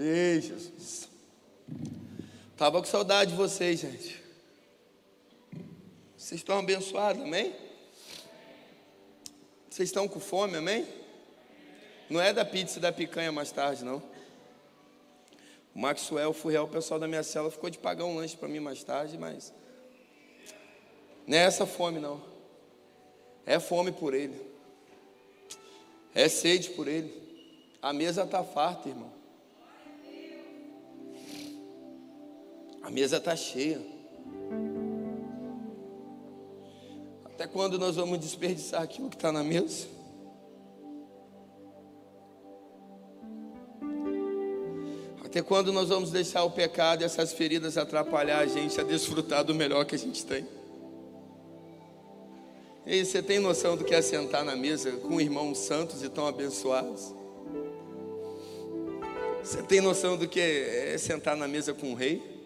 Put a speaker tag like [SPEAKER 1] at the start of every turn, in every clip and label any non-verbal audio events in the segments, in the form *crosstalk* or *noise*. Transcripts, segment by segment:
[SPEAKER 1] Ei, Jesus. Tava com saudade de vocês, gente. Vocês estão abençoados, amém? Vocês estão com fome, amém? Não é da pizza e da picanha mais tarde, não. O Maxwell, o Furriel, o pessoal da minha cela ficou de pagar um lanche para mim mais tarde, mas não é essa fome, não. É fome por ele. É sede por ele. A mesa está farta, irmão. A mesa está cheia. Até quando nós vamos desperdiçar aquilo que está na mesa? Até quando nós vamos deixar o pecado e essas feridas atrapalhar a gente a desfrutar do melhor que a gente tem? E você tem noção do que é sentar na mesa com irmãos santos e tão abençoados? Você tem noção do que é sentar na mesa com o rei?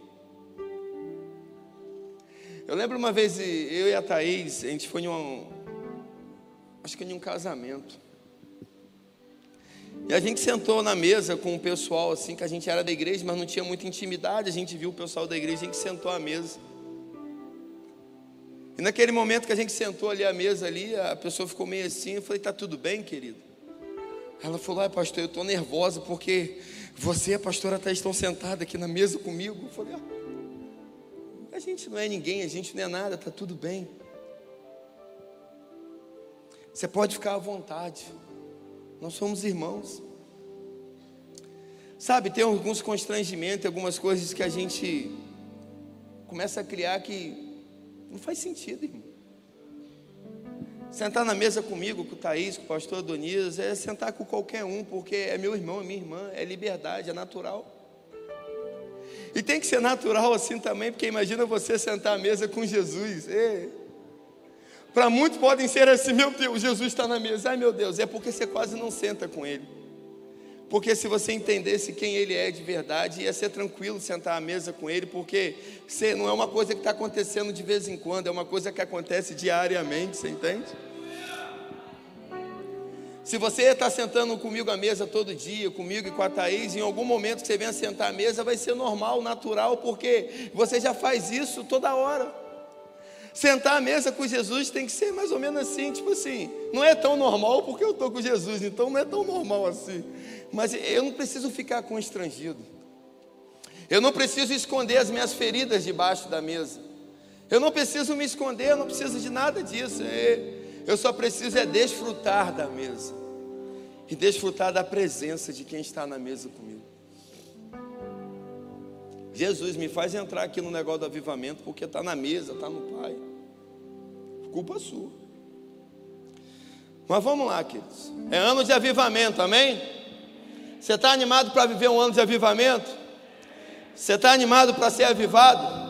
[SPEAKER 1] Eu lembro uma vez, eu e a Thaís, a gente foi em um, acho que em um casamento. E a gente sentou na mesa com o pessoal, assim, que a gente era da igreja, mas não tinha muita intimidade. A gente viu o pessoal da igreja, a gente sentou à mesa. E naquele momento que a gente sentou ali à mesa ali, a pessoa ficou meio assim, eu falei, tá tudo bem, querido? Ela falou, ah, pastor, eu estou nervosa porque você e a pastora Thais estão sentadas aqui na mesa comigo. Eu falei, ah, gente não é ninguém, a gente não é nada, tá tudo bem. Você pode ficar à vontade. Nós somos irmãos. Sabe, tem alguns constrangimentos, algumas coisas que a gente começa a criar que não faz sentido, irmão. Sentar na mesa comigo, com o Thaís, com o pastor Adonias, é sentar com qualquer um, porque é meu irmão, é minha irmã, é liberdade, é natural. E tem que ser natural assim também, porque imagina você sentar à mesa com Jesus. Para muitos podem ser assim, meu Deus, Jesus está na mesa. Ai meu Deus, é porque você quase não senta com Ele. Porque se você entendesse quem Ele é de verdade, ia ser tranquilo sentar à mesa com Ele, porque não é uma coisa que está acontecendo de vez em quando, é uma coisa que acontece diariamente, você entende? Se você está sentando comigo à mesa todo dia, comigo e com a Thaís, em algum momento que você venha sentar à mesa, vai ser normal, natural, porque você já faz isso toda hora. Sentar à mesa com Jesus tem que ser mais ou menos assim, tipo assim, não é tão normal porque eu estou com Jesus, então não é tão normal assim. Mas eu não preciso ficar constrangido. Eu não preciso esconder as minhas feridas debaixo da mesa. Eu não preciso me esconder, eu não preciso de nada disso. É, eu só preciso é desfrutar da mesa. E desfrutar da presença de quem está na mesa comigo. Jesus me faz entrar aqui no negócio do avivamento porque está na mesa, está no Pai. Culpa sua. Mas vamos lá, queridos. É ano de avivamento, amém? Você está animado para viver um ano de avivamento? Você está animado para ser avivado?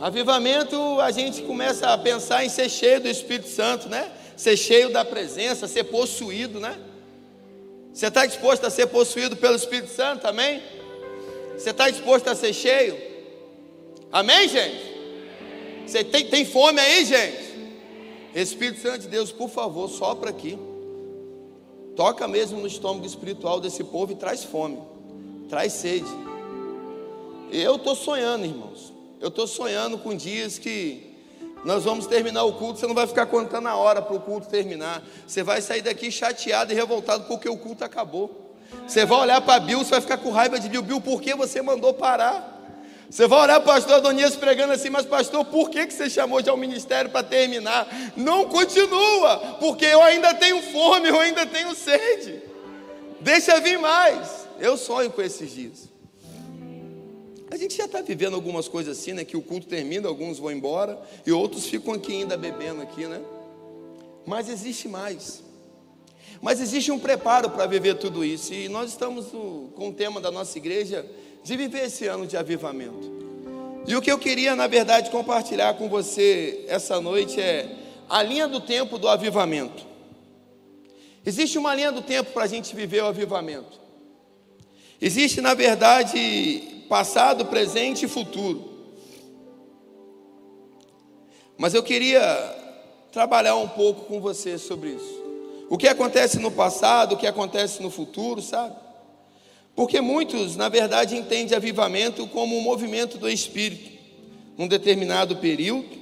[SPEAKER 1] Avivamento, a gente começa a pensar em ser cheio do Espírito Santo, né? Ser cheio da presença, ser possuído, né? Você está disposto a ser possuído pelo Espírito Santo, amém? Você está disposto a ser cheio? Amém, gente? Você tem, tem fome aí, gente? Espírito Santo de Deus, por favor, sopra aqui. Toca mesmo no estômago espiritual desse povo e traz fome, traz sede. Eu estou sonhando, irmãos. Eu estou sonhando com dias que nós vamos terminar o culto. Você não vai ficar contando a hora para o culto terminar. Você vai sair daqui chateado e revoltado porque o culto acabou. Você vai olhar para Bill, você vai ficar com raiva de Bill. Bill, por que você mandou parar? Você vai olhar para o pastor Adonias pregando assim, mas pastor, por que, que você chamou já o ministério para terminar? Não continua, porque eu ainda tenho fome, eu ainda tenho sede. Deixa vir mais. Eu sonho com esses dias. Gente já está vivendo algumas coisas assim, né? Que o culto termina, alguns vão embora e outros ficam aqui ainda bebendo aqui, né? Mas existe mais. Mas existe um preparo para viver tudo isso, e nós estamos no, com o tema da nossa igreja de viver esse ano de avivamento. E o que eu queria, na verdade, compartilhar com você essa noite é a linha do tempo do avivamento. Existe uma linha do tempo para a gente viver o avivamento. Existe, na verdade, passado, presente e futuro. Mas eu queria trabalhar um pouco com você sobre isso. O que acontece no passado, o que acontece no futuro, sabe? Porque muitos, na verdade, entendem avivamento como um movimento do Espírito, num determinado período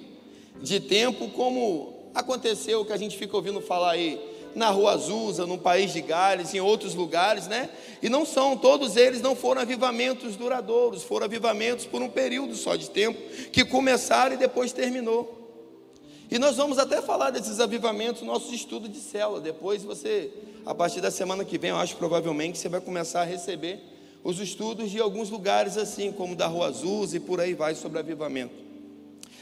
[SPEAKER 1] de tempo, como aconteceu que a gente fica ouvindo falar aí na Rua Azusa, no país de Gales, em outros lugares, né? E não são, todos eles não foram avivamentos duradouros, foram avivamentos por um período só de tempo, que começaram e depois terminou. E nós vamos até falar desses avivamentos no nosso estudo de célula. Depois você, a partir da semana que vem, eu acho provavelmente você vai começar a receber os estudos de alguns lugares assim, como da Rua Azusa e por aí vai sobre avivamento.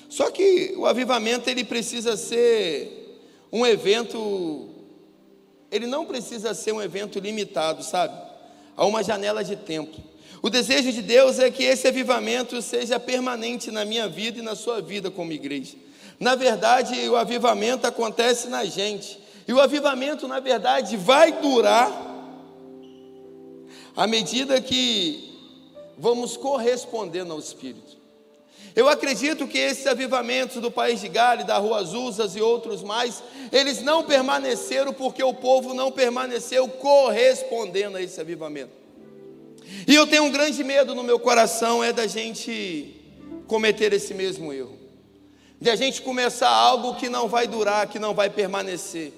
[SPEAKER 1] Só que o avivamento ele precisa ser um evento ele não precisa ser um evento limitado, sabe? A uma janela de tempo. O desejo de Deus é que esse avivamento seja permanente na minha vida e na sua vida como igreja. Na verdade, o avivamento acontece na gente. E o avivamento, na verdade, vai durar à medida que vamos correspondendo ao Espírito. Eu acredito que esses avivamentos do país de Gale, da Rua Azulzas e outros mais, eles não permaneceram porque o povo não permaneceu correspondendo a esse avivamento. E eu tenho um grande medo no meu coração é da gente cometer esse mesmo erro. De a gente começar algo que não vai durar, que não vai permanecer.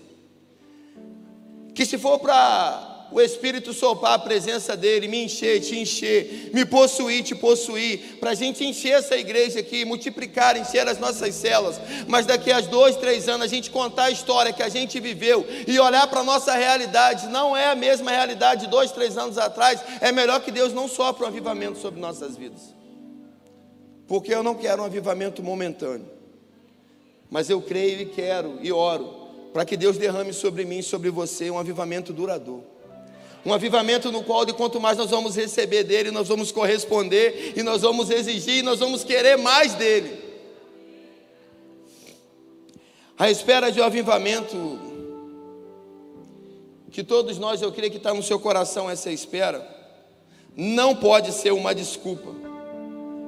[SPEAKER 1] Que se for para o Espírito sopar a presença dele, me encher, te encher, me possuir, te possuir, para a gente encher essa igreja aqui, multiplicar, encher as nossas celas, mas daqui a dois, três anos a gente contar a história que a gente viveu e olhar para a nossa realidade, não é a mesma realidade de dois, três anos atrás, é melhor que Deus não sopre um avivamento sobre nossas vidas, porque eu não quero um avivamento momentâneo, mas eu creio e quero e oro para que Deus derrame sobre mim, sobre você, um avivamento duradouro. Um avivamento no qual, de quanto mais nós vamos receber dele, nós vamos corresponder e nós vamos exigir e nós vamos querer mais dele. A espera de um avivamento, que todos nós, eu creio que está no seu coração essa espera, não pode ser uma desculpa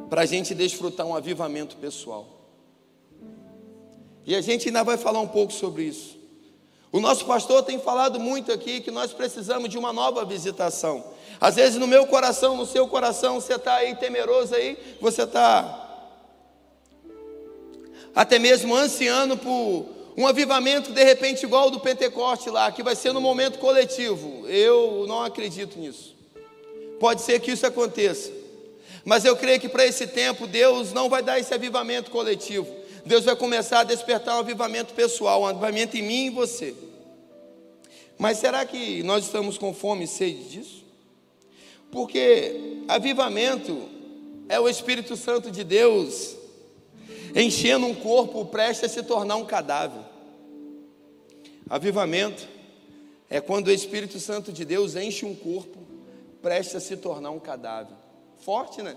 [SPEAKER 1] para a gente desfrutar um avivamento pessoal. E a gente ainda vai falar um pouco sobre isso. O nosso pastor tem falado muito aqui que nós precisamos de uma nova visitação. Às vezes no meu coração, no seu coração, você está aí temeroso aí, você está até mesmo ansiando por um avivamento de repente igual do Pentecoste lá, que vai ser no momento coletivo. Eu não acredito nisso. Pode ser que isso aconteça. Mas eu creio que para esse tempo Deus não vai dar esse avivamento coletivo. Deus vai começar a despertar um avivamento pessoal, um avivamento em mim e em você. Mas será que nós estamos com fome e sede disso? Porque avivamento é o Espírito Santo de Deus enchendo um corpo prestes a se tornar um cadáver. Avivamento é quando o Espírito Santo de Deus enche um corpo prestes a se tornar um cadáver. Forte, né?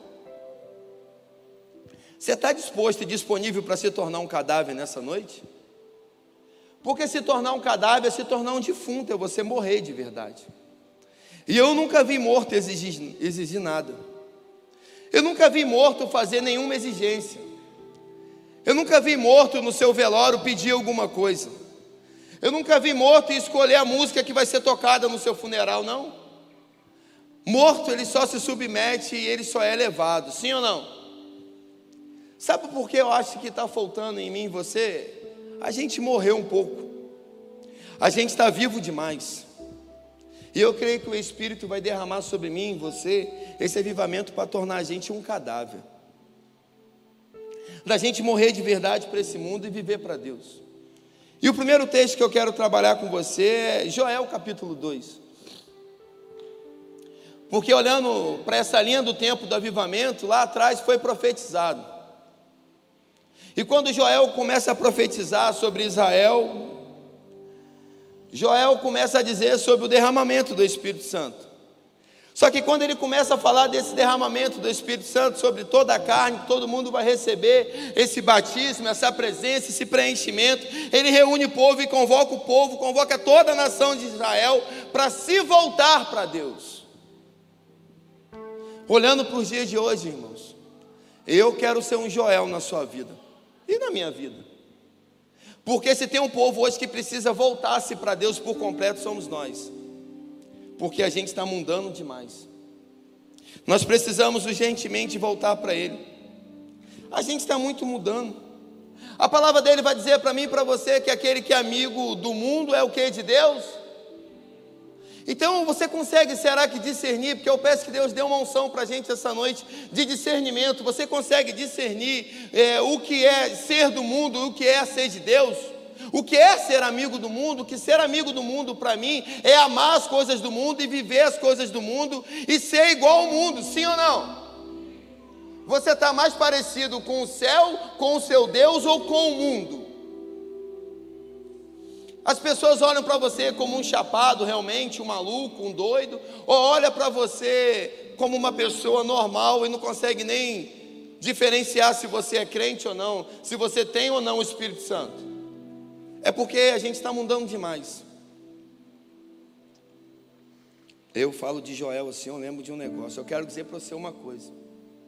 [SPEAKER 1] Você está disposto e disponível para se tornar um cadáver nessa noite? Porque se tornar um cadáver é se tornar um defunto, é você morrer de verdade. E eu nunca vi morto exigir, exigir nada. Eu nunca vi morto fazer nenhuma exigência. Eu nunca vi morto no seu velório pedir alguma coisa. Eu nunca vi morto escolher a música que vai ser tocada no seu funeral, não. Morto, ele só se submete e ele só é levado, sim ou não? Sabe por que eu acho que está faltando em mim e você? A gente morreu um pouco. A gente está vivo demais. E eu creio que o Espírito vai derramar sobre mim e você esse avivamento para tornar a gente um cadáver. Da gente morrer de verdade para esse mundo e viver para Deus. E o primeiro texto que eu quero trabalhar com você é Joel capítulo 2. Porque olhando para essa linha do tempo do avivamento, lá atrás foi profetizado. E quando Joel começa a profetizar sobre Israel, Joel começa a dizer sobre o derramamento do Espírito Santo. Só que quando ele começa a falar desse derramamento do Espírito Santo sobre toda a carne, todo mundo vai receber esse batismo, essa presença, esse preenchimento. Ele reúne o povo e convoca o povo, convoca toda a nação de Israel para se voltar para Deus. Olhando para os dias de hoje, irmãos, eu quero ser um Joel na sua vida e na minha vida. Porque se tem um povo hoje que precisa voltar-se para Deus por completo, somos nós. Porque a gente está mundando demais. Nós precisamos urgentemente voltar para Ele. A gente está muito mudando. A palavra dele vai dizer para mim e para você que aquele que é amigo do mundo é o que de Deus? Então você consegue, será que discernir? Porque eu peço que Deus dê uma unção para a gente essa noite de discernimento. Você consegue discernir é, o que é ser do mundo, o que é ser de Deus? O que é ser amigo do mundo? Que ser amigo do mundo para mim é amar as coisas do mundo e viver as coisas do mundo e ser igual ao mundo, sim ou não? Você está mais parecido com o céu, com o seu Deus ou com o mundo? As pessoas olham para você como um chapado, realmente, um maluco, um doido, ou olha para você como uma pessoa normal e não consegue nem diferenciar se você é crente ou não, se você tem ou não o Espírito Santo. É porque a gente está mudando demais. Eu falo de Joel assim, eu lembro de um negócio. Eu quero dizer para você uma coisa.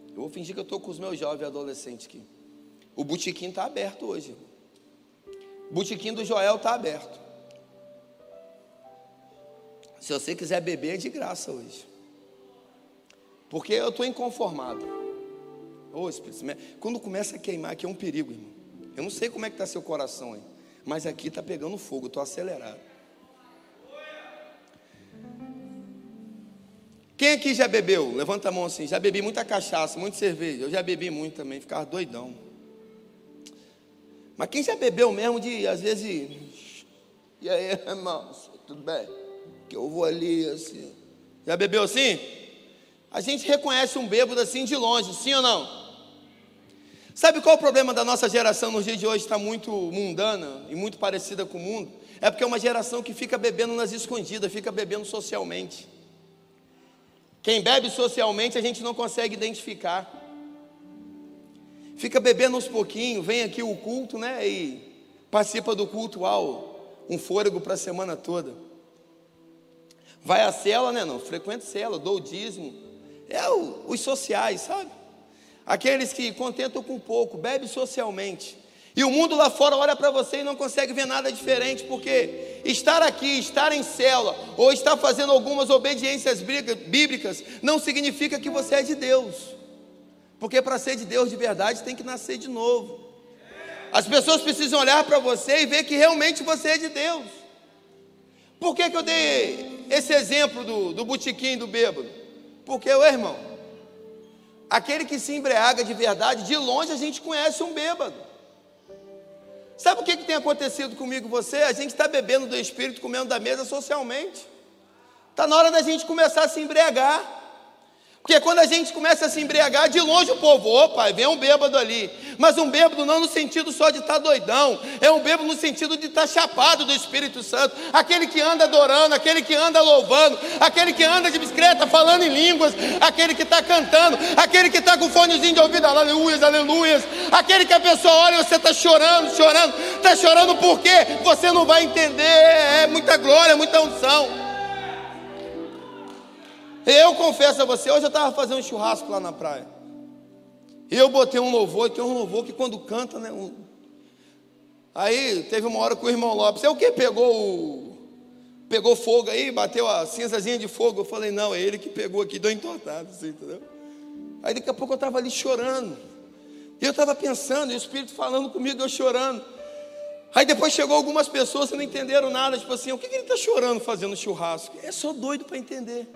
[SPEAKER 1] Eu vou fingir que eu estou com os meus jovens adolescentes aqui. O botequim está aberto hoje. O botequim do Joel está aberto. Se você quiser beber, é de graça hoje. Porque eu estou inconformado. Ô, Espírito quando começa a queimar, aqui é um perigo, irmão. Eu não sei como é que está seu coração aí, mas aqui está pegando fogo, estou acelerado. Quem aqui já bebeu? Levanta a mão assim. Já bebi muita cachaça, muita cerveja. Eu já bebi muito também, ficava doidão. Mas quem já bebeu mesmo de, às vezes, e aí, irmãos, tudo bem? Que eu vou ali assim. Já bebeu assim? A gente reconhece um bêbado assim de longe, sim ou não? Sabe qual é o problema da nossa geração nos dias de hoje? Está muito mundana e muito parecida com o mundo. É porque é uma geração que fica bebendo nas escondidas, fica bebendo socialmente. Quem bebe socialmente a gente não consegue identificar. Fica bebendo uns pouquinhos, vem aqui o culto, né? E participa do culto, uau, um fôlego para a semana toda. Vai à cela, né? Não, frequenta cela, dou o dízimo. É o, os sociais, sabe? Aqueles que contentam com pouco, bebe socialmente. E o mundo lá fora olha para você e não consegue ver nada diferente, porque estar aqui, estar em célula, ou estar fazendo algumas obediências bíblicas, não significa que você é de Deus. Porque para ser de Deus de verdade tem que nascer de novo. As pessoas precisam olhar para você e ver que realmente você é de Deus. Por que, que eu dei esse exemplo do, do botequim do bêbado? Porque, o irmão, aquele que se embriaga de verdade, de longe a gente conhece um bêbado. Sabe o que, que tem acontecido comigo e você? A gente está bebendo do Espírito, comendo da mesa socialmente. Está na hora da gente começar a se embriagar. Porque quando a gente começa a se embriagar, de longe o povo, opa, vem um bêbado ali. Mas um bêbado não no sentido só de estar tá doidão, é um bêbado no sentido de estar tá chapado do Espírito Santo. Aquele que anda adorando, aquele que anda louvando, aquele que anda de bicicleta falando em línguas, aquele que está cantando, aquele que está com fonezinho de ouvido, aleluias, aleluias. Aquele que a pessoa olha e você está chorando, chorando. Está chorando por quê? Você não vai entender, é muita glória, muita unção. Eu confesso a você, hoje eu estava fazendo um churrasco lá na praia. Eu botei um louvor, que é um louvor que quando canta, né? Um... Aí teve uma hora com o irmão Lopes, é o que? Pegou o... Pegou fogo aí, bateu a cinzazinha de fogo. Eu falei, não, é ele que pegou aqui, deu entortado, assim, entendeu? Aí daqui a pouco eu estava ali chorando. E eu estava pensando, e o Espírito falando comigo, eu chorando. Aí depois chegou algumas pessoas que não entenderam nada, tipo assim, o que, que ele está chorando fazendo churrasco? É só doido para entender.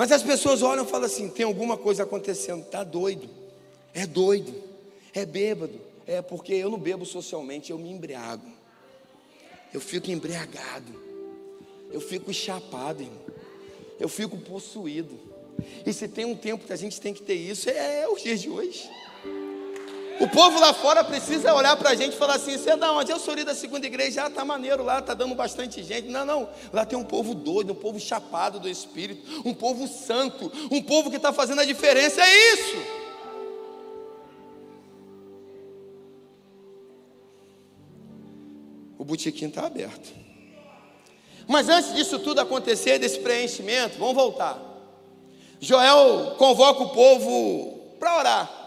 [SPEAKER 1] Mas as pessoas olham e falam assim: tem alguma coisa acontecendo, está doido, é doido, é bêbado. É porque eu não bebo socialmente, eu me embriago. Eu fico embriagado, eu fico chapado, irmão. eu fico possuído. E se tem um tempo que a gente tem que ter isso, é, é os dias de hoje. O povo lá fora precisa olhar para a gente e falar assim: você é da onde? Eu sou da segunda igreja, ah, tá maneiro lá, tá dando bastante gente. Não, não, lá tem um povo doido, um povo chapado do Espírito, um povo santo, um povo que está fazendo a diferença. É isso. O botequim está aberto. Mas antes disso tudo acontecer, desse preenchimento, vamos voltar. Joel convoca o povo para orar.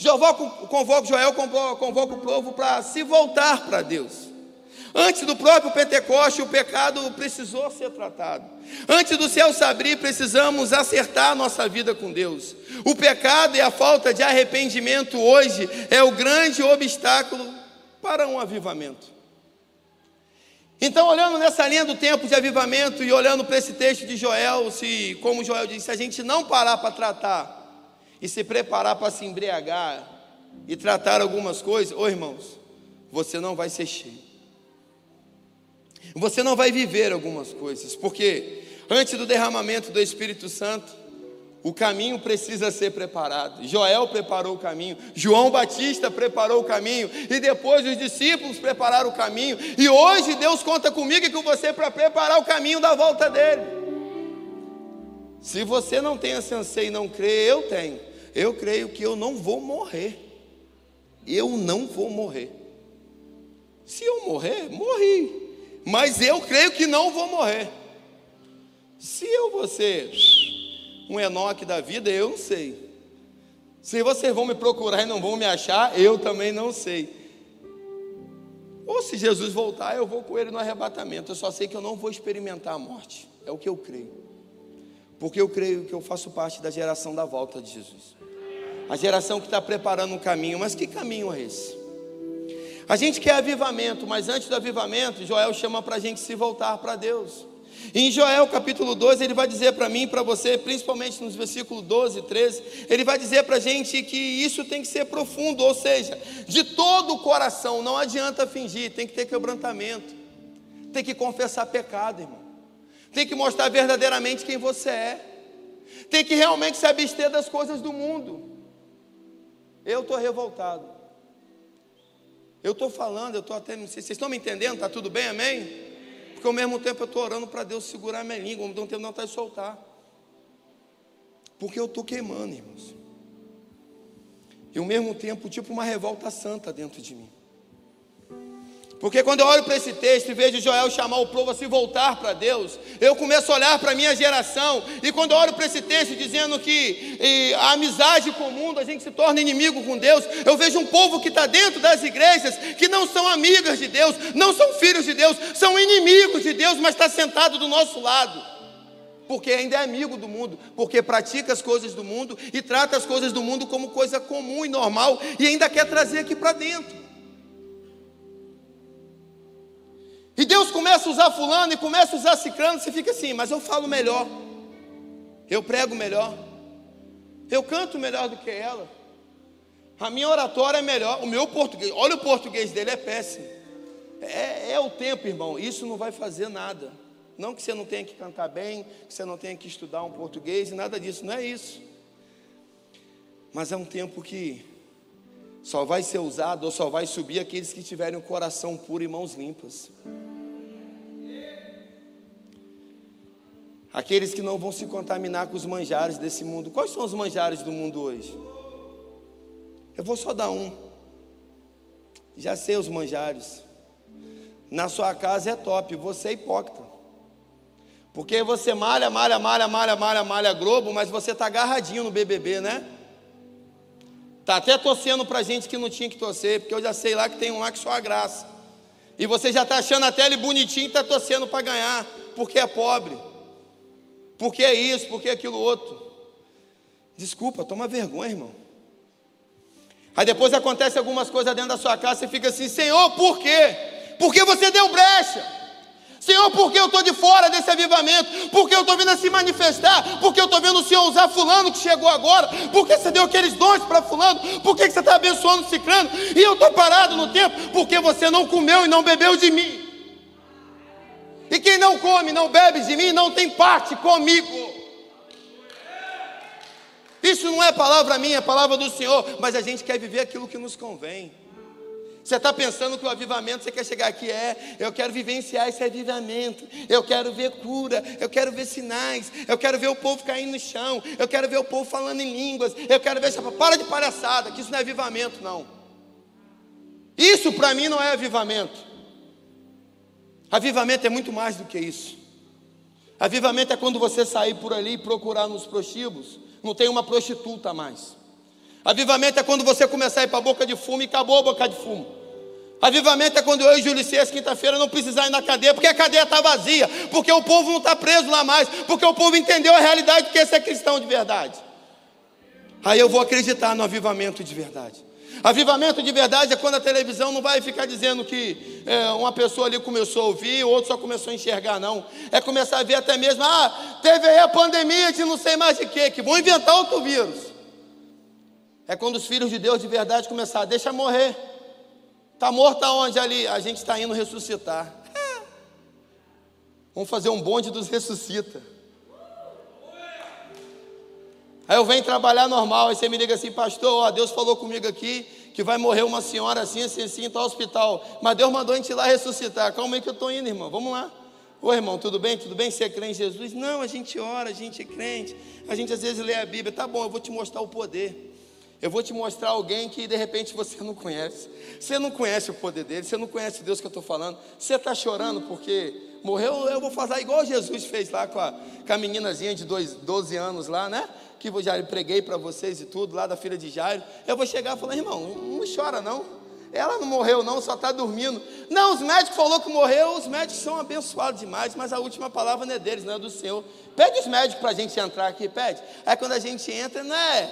[SPEAKER 1] Jeová convoca, Joel convoca, o povo para se voltar para Deus. Antes do próprio Pentecoste, o pecado precisou ser tratado. Antes do céu se abrir, precisamos acertar nossa vida com Deus. O pecado e a falta de arrependimento hoje é o grande obstáculo para um avivamento. Então, olhando nessa linha do tempo de avivamento e olhando para esse texto de Joel, se, como Joel disse, se a gente não parar para tratar e se preparar para se embriagar e tratar algumas coisas, ô irmãos, você não vai ser cheio. Você não vai viver algumas coisas, porque antes do derramamento do Espírito Santo, o caminho precisa ser preparado. Joel preparou o caminho, João Batista preparou o caminho, e depois os discípulos prepararam o caminho. E hoje Deus conta comigo e com você para preparar o caminho da volta dele. Se você não tem esse anseio e não crê, eu tenho. Eu creio que eu não vou morrer. Eu não vou morrer. Se eu morrer, morri. Mas eu creio que não vou morrer. Se eu vou ser um Enoque da vida, eu não sei. Se vocês vão me procurar e não vão me achar, eu também não sei. Ou se Jesus voltar, eu vou com ele no arrebatamento. Eu só sei que eu não vou experimentar a morte. É o que eu creio. Porque eu creio que eu faço parte da geração da volta de Jesus. A geração que está preparando um caminho. Mas que caminho é esse? A gente quer avivamento, mas antes do avivamento, Joel chama para a gente se voltar para Deus. Em Joel capítulo 12, ele vai dizer para mim e para você, principalmente nos versículos 12 e 13, ele vai dizer para a gente que isso tem que ser profundo, ou seja, de todo o coração, não adianta fingir, tem que ter quebrantamento, tem que confessar pecado, irmão, tem que mostrar verdadeiramente quem você é, tem que realmente se abster das coisas do mundo. Eu estou revoltado, eu estou falando, eu estou até, vocês estão me entendendo? Está tudo bem, amém? Porque ao mesmo tempo eu estou orando para Deus segurar minha língua, ao mesmo tempo não de soltar. Porque eu estou queimando, irmãos. E ao mesmo tempo, tipo uma revolta santa dentro de mim. Porque quando eu olho para esse texto e vejo Joel chamar o povo a se voltar para Deus, eu começo a olhar para a minha geração, e quando eu olho para esse texto dizendo que a amizade com o mundo, a gente se torna inimigo com Deus, eu vejo um povo que está dentro das igrejas, que não são amigas de Deus, não são filhos de Deus, são inimigos de Deus, mas está sentado do nosso lado, porque ainda é amigo do mundo, porque pratica as coisas do mundo e trata as coisas do mundo como coisa comum e normal, e ainda quer trazer aqui para dentro. E Deus começa a usar fulano e começa a usar ciclano, você fica assim, mas eu falo melhor. Eu prego melhor. Eu canto melhor do que ela. A minha oratória é melhor. O meu português, olha o português dele, é péssimo. É, é o tempo, irmão. Isso não vai fazer nada. Não que você não tenha que cantar bem, que você não tenha que estudar um português, nada disso, não é isso. Mas é um tempo que só vai ser usado ou só vai subir aqueles que tiverem o coração puro e mãos limpas. Aqueles que não vão se contaminar com os manjares desse mundo. Quais são os manjares do mundo hoje? Eu vou só dar um. Já sei os manjares. Na sua casa é top, você é hipócrita. Porque você malha, malha, malha, malha, malha, malha Globo, mas você está agarradinho no BBB, né? Tá até torcendo para gente que não tinha que torcer, porque eu já sei lá que tem um lá que só a graça. E você já está achando até ele bonitinho e está torcendo para ganhar, porque é pobre. Porque é isso, porque é aquilo outro. Desculpa, toma vergonha, irmão. Aí depois acontece algumas coisas dentro da sua casa, você fica assim, Senhor, por quê? Porque você deu brecha. Senhor, por que eu estou de fora desse avivamento? Por que eu estou vindo a se manifestar? Por que eu estou vendo o Senhor usar fulano que chegou agora? Por que você deu aqueles dons para fulano? Por que você está abençoando ciclano? E eu estou parado no tempo? Porque você não comeu e não bebeu de mim. E quem não come, não bebe de mim, não tem parte comigo. Isso não é palavra minha, é palavra do Senhor, mas a gente quer viver aquilo que nos convém. Você está pensando que o avivamento, você quer chegar aqui, é, eu quero vivenciar esse avivamento, eu quero ver cura, eu quero ver sinais, eu quero ver o povo caindo no chão, eu quero ver o povo falando em línguas, eu quero ver, para de palhaçada, que isso não é avivamento, não. Isso para mim não é avivamento. Avivamento é muito mais do que isso. Avivamento é quando você sair por ali e procurar nos prostíbulos, não tem uma prostituta mais. Avivamento é quando você começar a ir para a boca de fumo e acabou a boca de fumo. Avivamento é quando eu e Júlio César, quinta-feira, não precisar ir na cadeia, porque a cadeia está vazia, porque o povo não está preso lá mais, porque o povo entendeu a realidade que esse é cristão de verdade. Aí eu vou acreditar no avivamento de verdade. Avivamento de verdade é quando a televisão não vai ficar dizendo que é, uma pessoa ali começou a ouvir, o outro só começou a enxergar, não. É começar a ver até mesmo, ah, teve aí a pandemia de não sei mais de quê, que vão inventar outro vírus. É quando os filhos de Deus de verdade começar, deixa morrer. Está morto aonde ali? A gente está indo ressuscitar. *laughs* Vamos fazer um bonde dos ressuscita. Aí eu venho trabalhar normal, aí você me liga assim, pastor, ó, Deus falou comigo aqui que vai morrer uma senhora assim, assim, assim, tal hospital. Mas Deus mandou a gente ir lá ressuscitar. Calma aí que eu estou indo, irmão. Vamos lá. Ô irmão, tudo bem? Tudo bem? Você é crente em Jesus? Não, a gente ora, a gente é crente. A gente às vezes lê a Bíblia. Tá bom, eu vou te mostrar o poder. Eu vou te mostrar alguém que de repente você não conhece. Você não conhece o poder dele, você não conhece Deus que eu estou falando. Você está chorando porque morreu. Eu vou fazer igual Jesus fez lá com a, com a meninazinha de dois, 12 anos lá, né? que eu já preguei para vocês e tudo, lá da filha de Jairo, eu vou chegar e falar, irmão, não chora não. Ela não morreu não, só está dormindo. Não, os médicos falaram que morreu, os médicos são abençoados demais, mas a última palavra não é deles, não é do Senhor. Pede os médicos para a gente entrar aqui, pede. Aí quando a gente entra, não é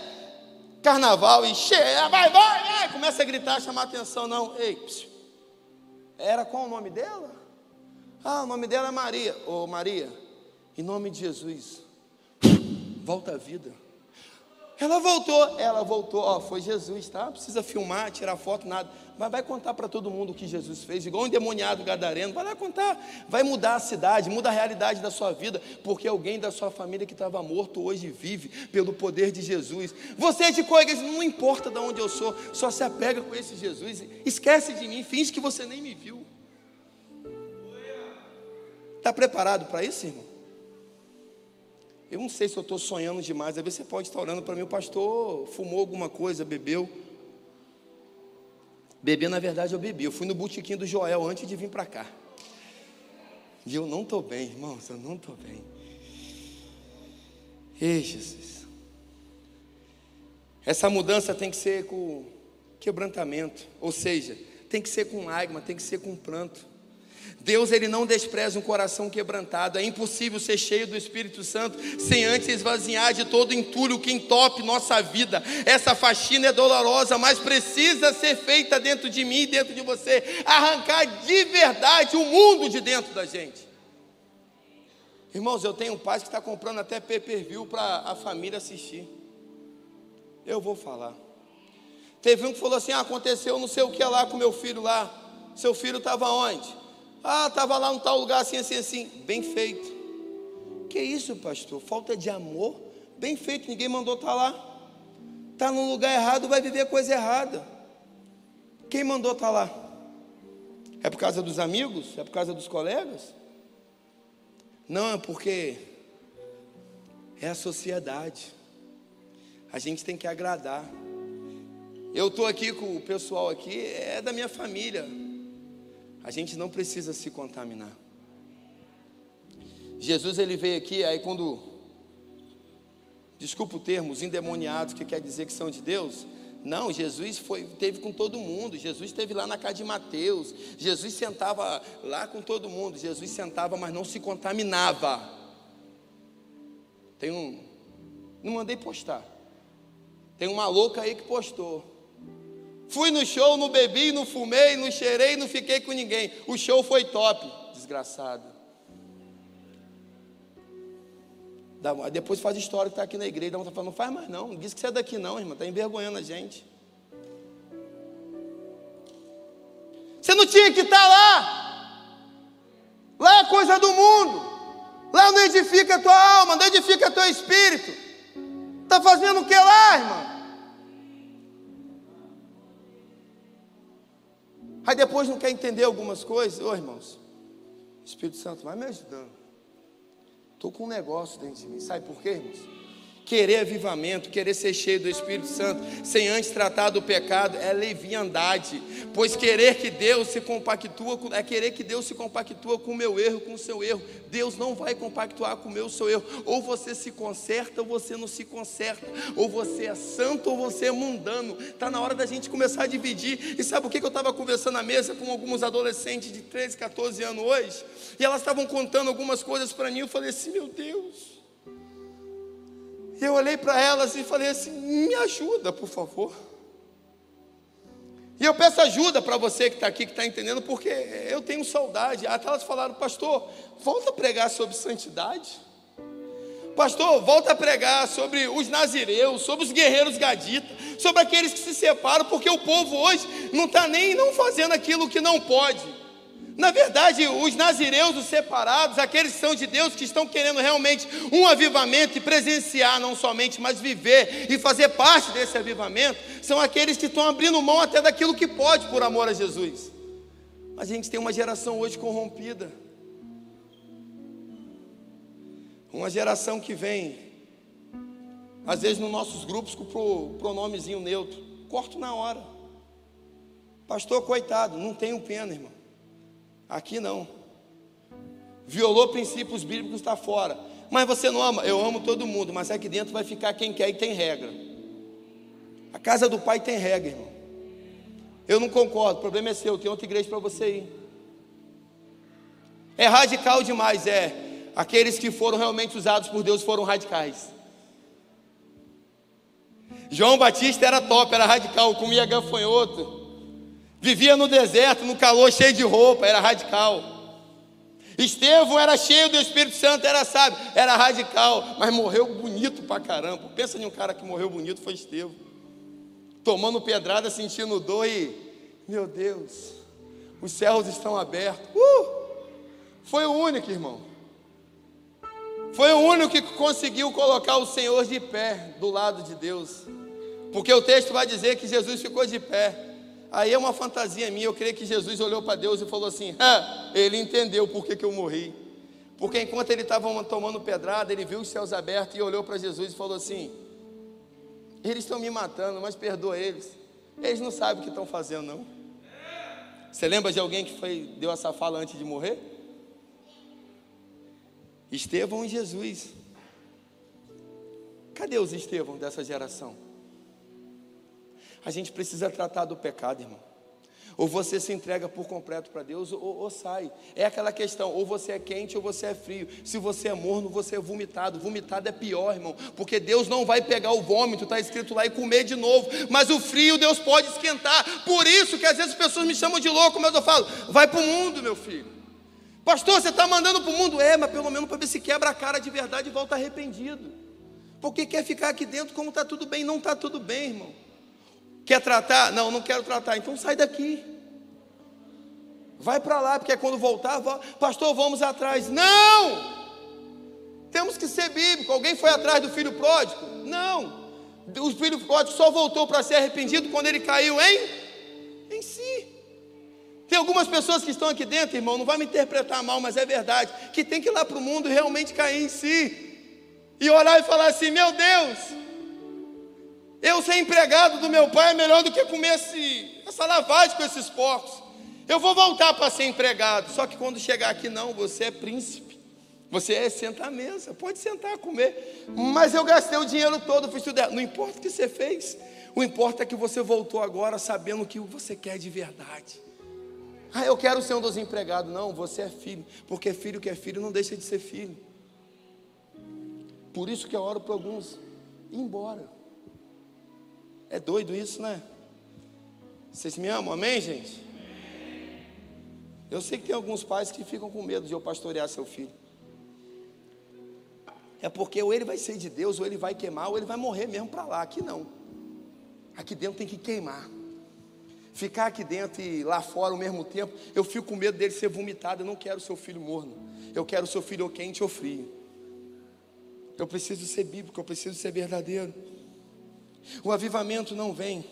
[SPEAKER 1] carnaval e cheia, vai, vai, vai, começa a gritar, chamar atenção, não. Ei, psiu. era qual o nome dela? Ah, o nome dela é Maria. Ô oh, Maria, em nome de Jesus, volta à vida. Ela voltou, ela voltou, ó, foi Jesus, tá? Precisa filmar, tirar foto, nada. Mas vai contar para todo mundo o que Jesus fez, igual um endemoniado gadareno, vai lá contar. Vai mudar a cidade, muda a realidade da sua vida, porque alguém da sua família que estava morto hoje vive pelo poder de Jesus. Você de coisas, não importa de onde eu sou, só se apega com esse Jesus. Esquece de mim, finge que você nem me viu. Está preparado para isso, irmão? Eu não sei se eu estou sonhando demais. Às vezes você pode estar orando para mim, o pastor fumou alguma coisa, bebeu. Beber, na verdade, eu bebi. Eu fui no botequim do Joel antes de vir para cá. E eu não estou bem, irmãos, eu não estou bem. Ei, Jesus. Essa mudança tem que ser com quebrantamento. Ou seja, tem que ser com lágrima, tem que ser com pranto. Deus ele não despreza um coração quebrantado. É impossível ser cheio do Espírito Santo sem antes esvaziar de todo entulho que entope nossa vida. Essa faxina é dolorosa, mas precisa ser feita dentro de mim e dentro de você. Arrancar de verdade o mundo de dentro da gente. Irmãos, eu tenho um pai que está comprando até pay-per-view para a família assistir. Eu vou falar. Teve um que falou assim: ah, aconteceu não sei o que lá com meu filho lá. Seu filho estava onde? Ah, estava lá num tal lugar assim, assim, assim. Bem feito. Que isso, pastor? Falta de amor? Bem feito, ninguém mandou estar tá lá. Está no lugar errado, vai viver coisa errada. Quem mandou estar tá lá? É por causa dos amigos? É por causa dos colegas? Não, é porque é a sociedade. A gente tem que agradar. Eu estou aqui com o pessoal aqui, é da minha família. A gente não precisa se contaminar. Jesus ele veio aqui, aí quando desculpa o termo, os endemoniados, que quer dizer que são de Deus, não, Jesus foi, teve com todo mundo. Jesus esteve lá na casa de Mateus. Jesus sentava lá com todo mundo. Jesus sentava, mas não se contaminava. Tem um, não mandei postar. Tem uma louca aí que postou. Fui no show, não bebi, não fumei, não cheirei, não fiquei com ninguém. O show foi top, desgraçado. Depois faz história que está aqui na igreja. Dá falando, não faz mais não. Não diz que você é daqui não, irmã. Está envergonhando a gente. Você não tinha que estar tá lá. Lá é coisa do mundo. Lá não edifica a tua alma, não edifica teu espírito. Está fazendo o que lá, irmão? Aí depois não quer entender algumas coisas. Ô irmãos, Espírito Santo vai me ajudando. Estou com um negócio dentro de mim. Sabe por quê, irmãos? Querer avivamento, querer ser cheio do Espírito Santo, sem antes tratar do pecado, é leviandade. Pois querer que Deus se compactua, é querer que Deus se compactua com o meu erro, com o seu erro. Deus não vai compactuar com o meu, seu erro. Ou você se conserta ou você não se conserta. Ou você é santo ou você é mundano. Está na hora da gente começar a dividir. E sabe o que eu estava conversando na mesa com alguns adolescentes de 13, 14 anos hoje? E elas estavam contando algumas coisas para mim. Eu falei assim, meu Deus. E eu olhei para elas e falei assim: me ajuda, por favor. E eu peço ajuda para você que está aqui, que está entendendo, porque eu tenho saudade. Até elas falaram, pastor, volta a pregar sobre santidade. Pastor, volta a pregar sobre os nazireus, sobre os guerreiros gaditas, sobre aqueles que se separam, porque o povo hoje não está nem não fazendo aquilo que não pode. Na verdade, os nazireus, os separados, aqueles que são de Deus, que estão querendo realmente um avivamento e presenciar, não somente, mas viver e fazer parte desse avivamento, são aqueles que estão abrindo mão até daquilo que pode por amor a Jesus. Mas a gente tem uma geração hoje corrompida. Uma geração que vem, às vezes nos nossos grupos, com o pronomezinho neutro. Corto na hora. Pastor, coitado, não tenho pena, irmão. Aqui não. Violou princípios bíblicos, está fora. Mas você não ama? Eu amo todo mundo, mas aqui dentro vai ficar quem quer e tem regra. A casa do pai tem regra, irmão. Eu não concordo, o problema é seu, tem outra igreja para você ir. É radical demais, é. Aqueles que foram realmente usados por Deus foram radicais. João Batista era top, era radical, comia gafanhoto. Vivia no deserto, no calor, cheio de roupa, era radical. Estevão era cheio do Espírito Santo, era sábio, era radical, mas morreu bonito pra caramba. Pensa em um cara que morreu bonito, foi Estevão. Tomando pedrada, sentindo dor e, meu Deus, os céus estão abertos. Uh! Foi o único, irmão. Foi o único que conseguiu colocar o Senhor de pé do lado de Deus. Porque o texto vai dizer que Jesus ficou de pé. Aí é uma fantasia minha, eu creio que Jesus olhou para Deus e falou assim: ah, ele entendeu por que, que eu morri. Porque enquanto ele estava tomando pedrada, ele viu os céus abertos e olhou para Jesus e falou assim: Eles estão me matando, mas perdoa eles. Eles não sabem o que estão fazendo, não. Você lembra de alguém que foi, deu essa fala antes de morrer? Estevão e Jesus. Cadê os Estevão dessa geração? A gente precisa tratar do pecado, irmão. Ou você se entrega por completo para Deus, ou, ou, sai. É aquela questão: ou você é quente ou você é frio. Se você é morno, você é vomitado. Vomitado é pior, irmão, porque Deus não vai pegar o vômito, está escrito lá, e comer de novo. Mas o frio Deus pode esquentar. Por isso que às vezes as pessoas me chamam de louco, mas eu falo: vai para o mundo, meu filho. Pastor, você está mandando para o mundo? É, mas pelo menos para ver se quebra a cara de verdade e volta arrependido. Porque quer ficar aqui dentro como está tudo bem? Não está tudo bem, irmão. Quer tratar? Não, não quero tratar. Então sai daqui. Vai para lá, porque quando voltar, pastor, vamos atrás. Não! Temos que ser bíblico. Alguém foi atrás do filho pródigo? Não. O filho pródigo só voltou para ser arrependido quando ele caiu em, em si. Tem algumas pessoas que estão aqui dentro, irmão, não vai me interpretar mal, mas é verdade, que tem que ir lá para o mundo realmente cair em si. E orar e falar assim: meu Deus, eu ser empregado do meu pai é melhor do que comer esse, essa lavagem com esses porcos. Eu vou voltar para ser empregado. Só que quando chegar aqui, não, você é príncipe. Você é senta à mesa, pode sentar comer. Mas eu gastei o dinheiro todo, fui estudar. Não importa o que você fez. O importa é que você voltou agora sabendo o que você quer de verdade. Ah, eu quero ser um dos empregados. Não, você é filho. Porque filho que é filho não deixa de ser filho. Por isso que eu oro para alguns ir embora. É doido isso, né? Vocês me amam, amém, gente? Eu sei que tem alguns pais que ficam com medo de eu pastorear seu filho. É porque ou ele vai ser de Deus, ou ele vai queimar, ou ele vai morrer mesmo para lá. Aqui não. Aqui dentro tem que queimar. Ficar aqui dentro e lá fora ao mesmo tempo, eu fico com medo dele ser vomitado. Eu não quero seu filho morno. Eu quero seu filho ou quente ou frio. Eu preciso ser bíblico, eu preciso ser verdadeiro. O avivamento não vem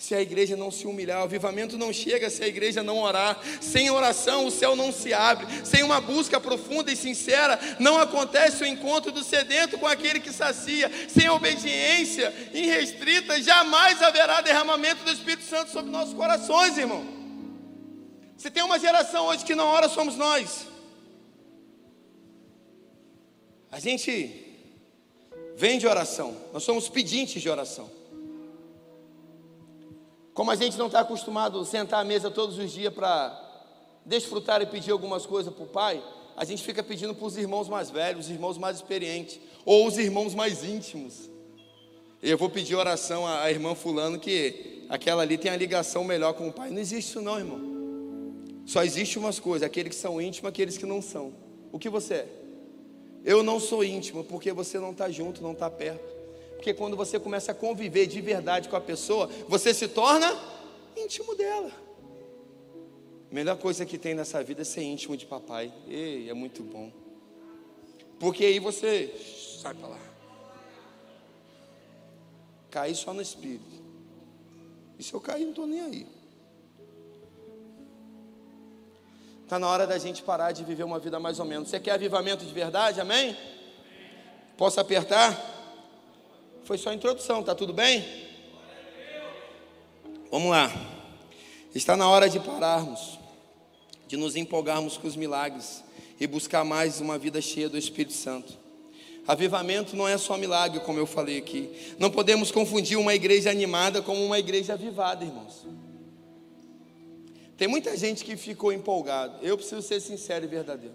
[SPEAKER 1] se a igreja não se humilhar. O avivamento não chega se a igreja não orar. Sem oração, o céu não se abre. Sem uma busca profunda e sincera, não acontece o encontro do sedento com aquele que sacia. Sem obediência irrestrita, jamais haverá derramamento do Espírito Santo sobre nossos corações, irmão. Se tem uma geração hoje que não ora, somos nós. A gente vem de oração, nós somos pedintes de oração. Como a gente não está acostumado a sentar à mesa todos os dias para desfrutar e pedir algumas coisas para o pai, a gente fica pedindo para os irmãos mais velhos, os irmãos mais experientes, ou os irmãos mais íntimos. Eu vou pedir oração à irmã Fulano, que aquela ali tem a ligação melhor com o pai. Não existe isso, não, irmão. Só existe umas coisas: aqueles que são íntimos, aqueles que não são. O que você é? Eu não sou íntimo, porque você não está junto, não está perto. Porque quando você começa a conviver de verdade com a pessoa, você se torna íntimo dela. A melhor coisa que tem nessa vida é ser íntimo de papai. Ei, é muito bom. Porque aí você sai para lá. Cair só no espírito. E se eu cair, não estou nem aí. Está na hora da gente parar de viver uma vida mais ou menos. Você quer avivamento de verdade? Amém? Posso apertar? Foi só a introdução, tá tudo bem? Vamos lá. Está na hora de pararmos, de nos empolgarmos com os milagres e buscar mais uma vida cheia do Espírito Santo. Avivamento não é só milagre, como eu falei aqui. Não podemos confundir uma igreja animada com uma igreja avivada, irmãos. Tem muita gente que ficou empolgado. Eu preciso ser sincero e verdadeiro.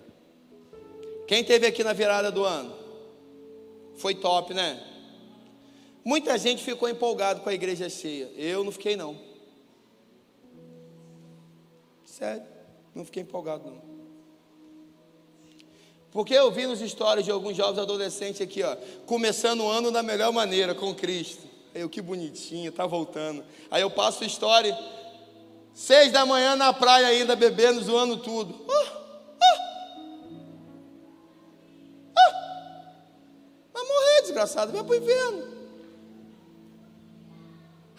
[SPEAKER 1] Quem teve aqui na virada do ano? Foi top, né? Muita gente ficou empolgado com a igreja cheia. Eu não fiquei não. Sério, não fiquei empolgado não. Porque eu vi nos histórias de alguns jovens adolescentes aqui, ó, começando o ano da melhor maneira com Cristo. Aí eu que bonitinho, tá voltando. Aí eu passo história, seis da manhã na praia ainda bebendo, zoando tudo. Uh, uh, uh. Vai morrer, desgraçado, vai pro inferno.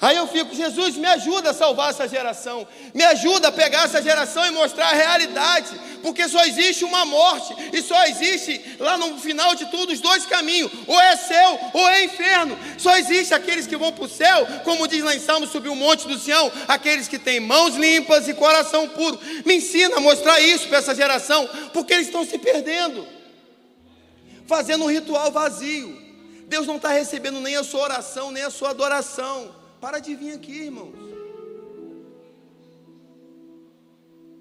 [SPEAKER 1] Aí eu fico, Jesus, me ajuda a salvar essa geração, me ajuda a pegar essa geração e mostrar a realidade, porque só existe uma morte, e só existe lá no final de tudo os dois caminhos: ou é céu ou é inferno. Só existe aqueles que vão para o céu, como diz lá em Salmo, subir o monte do Sião, aqueles que têm mãos limpas e coração puro. Me ensina a mostrar isso para essa geração, porque eles estão se perdendo, fazendo um ritual vazio. Deus não está recebendo nem a sua oração, nem a sua adoração. Para de vir aqui, irmãos.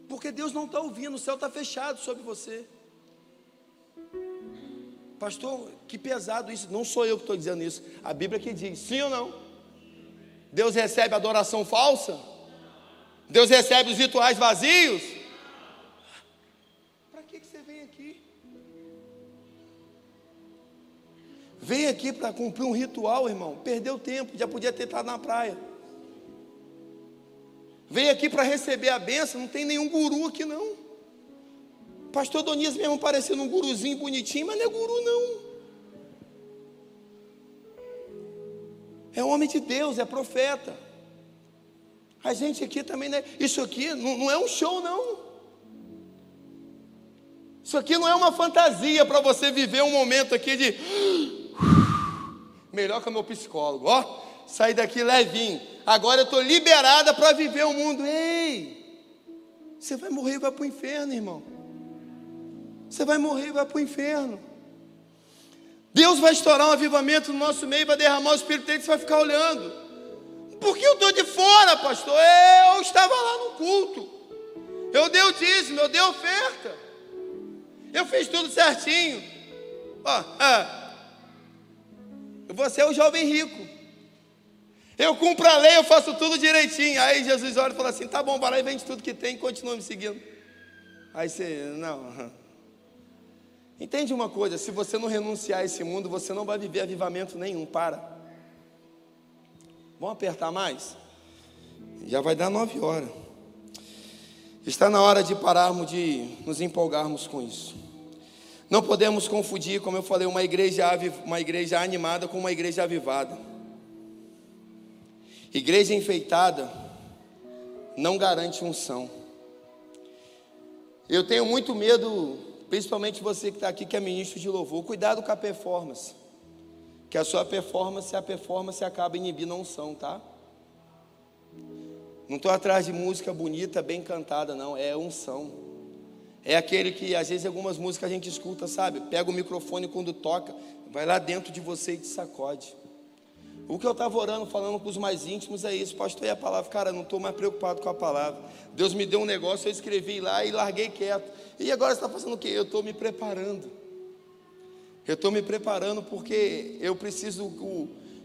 [SPEAKER 1] Porque Deus não está ouvindo, o céu está fechado sobre você. Pastor, que pesado isso. Não sou eu que estou dizendo isso. A Bíblia que diz, sim ou não? Deus recebe adoração falsa? Deus recebe os rituais vazios? Vem aqui para cumprir um ritual, irmão. Perdeu tempo, já podia ter estado na praia. Vem aqui para receber a benção, não tem nenhum guru aqui não. Pastor Donias mesmo parecendo um guruzinho bonitinho, mas não é guru não. É homem de Deus, é profeta. A gente aqui também, né? Isso aqui não, não é um show, não. Isso aqui não é uma fantasia para você viver um momento aqui de melhor que o meu psicólogo. Ó, saí daqui levinho. Agora eu estou liberada para viver o mundo. Ei, você vai morrer e vai para o inferno, irmão. Você vai morrer e vai para o inferno. Deus vai estourar um avivamento no nosso meio, vai derramar o Espírito dele, você vai ficar olhando. Por que eu estou de fora, pastor? Eu estava lá no culto. Eu dei o dízimo, eu dei oferta. Eu fiz tudo certinho. Ó, ah, você é o jovem rico. Eu cumpro a lei, eu faço tudo direitinho. Aí Jesus olha e fala assim: tá bom, vai lá e vende tudo que tem e continua me seguindo. Aí você, não. *laughs* Entende uma coisa: se você não renunciar a esse mundo, você não vai viver avivamento nenhum. Para. Vamos apertar mais? Já vai dar nove horas. Está na hora de pararmos de nos empolgarmos com isso. Não podemos confundir, como eu falei, uma igreja, uma igreja animada com uma igreja avivada. Igreja enfeitada não garante unção. Eu tenho muito medo, principalmente você que está aqui, que é ministro de louvor, cuidado com a performance. Que a sua performance, a performance acaba inibindo a unção, tá? Não estou atrás de música bonita, bem cantada, não, é unção. É aquele que às vezes algumas músicas a gente escuta, sabe? Pega o microfone quando toca, vai lá dentro de você e te sacode. O que eu estava orando, falando com os mais íntimos é isso, pastor, e a palavra, cara, não estou mais preocupado com a palavra. Deus me deu um negócio, eu escrevi lá e larguei quieto. E agora está fazendo o quê? Eu estou me preparando. Eu estou me preparando porque eu preciso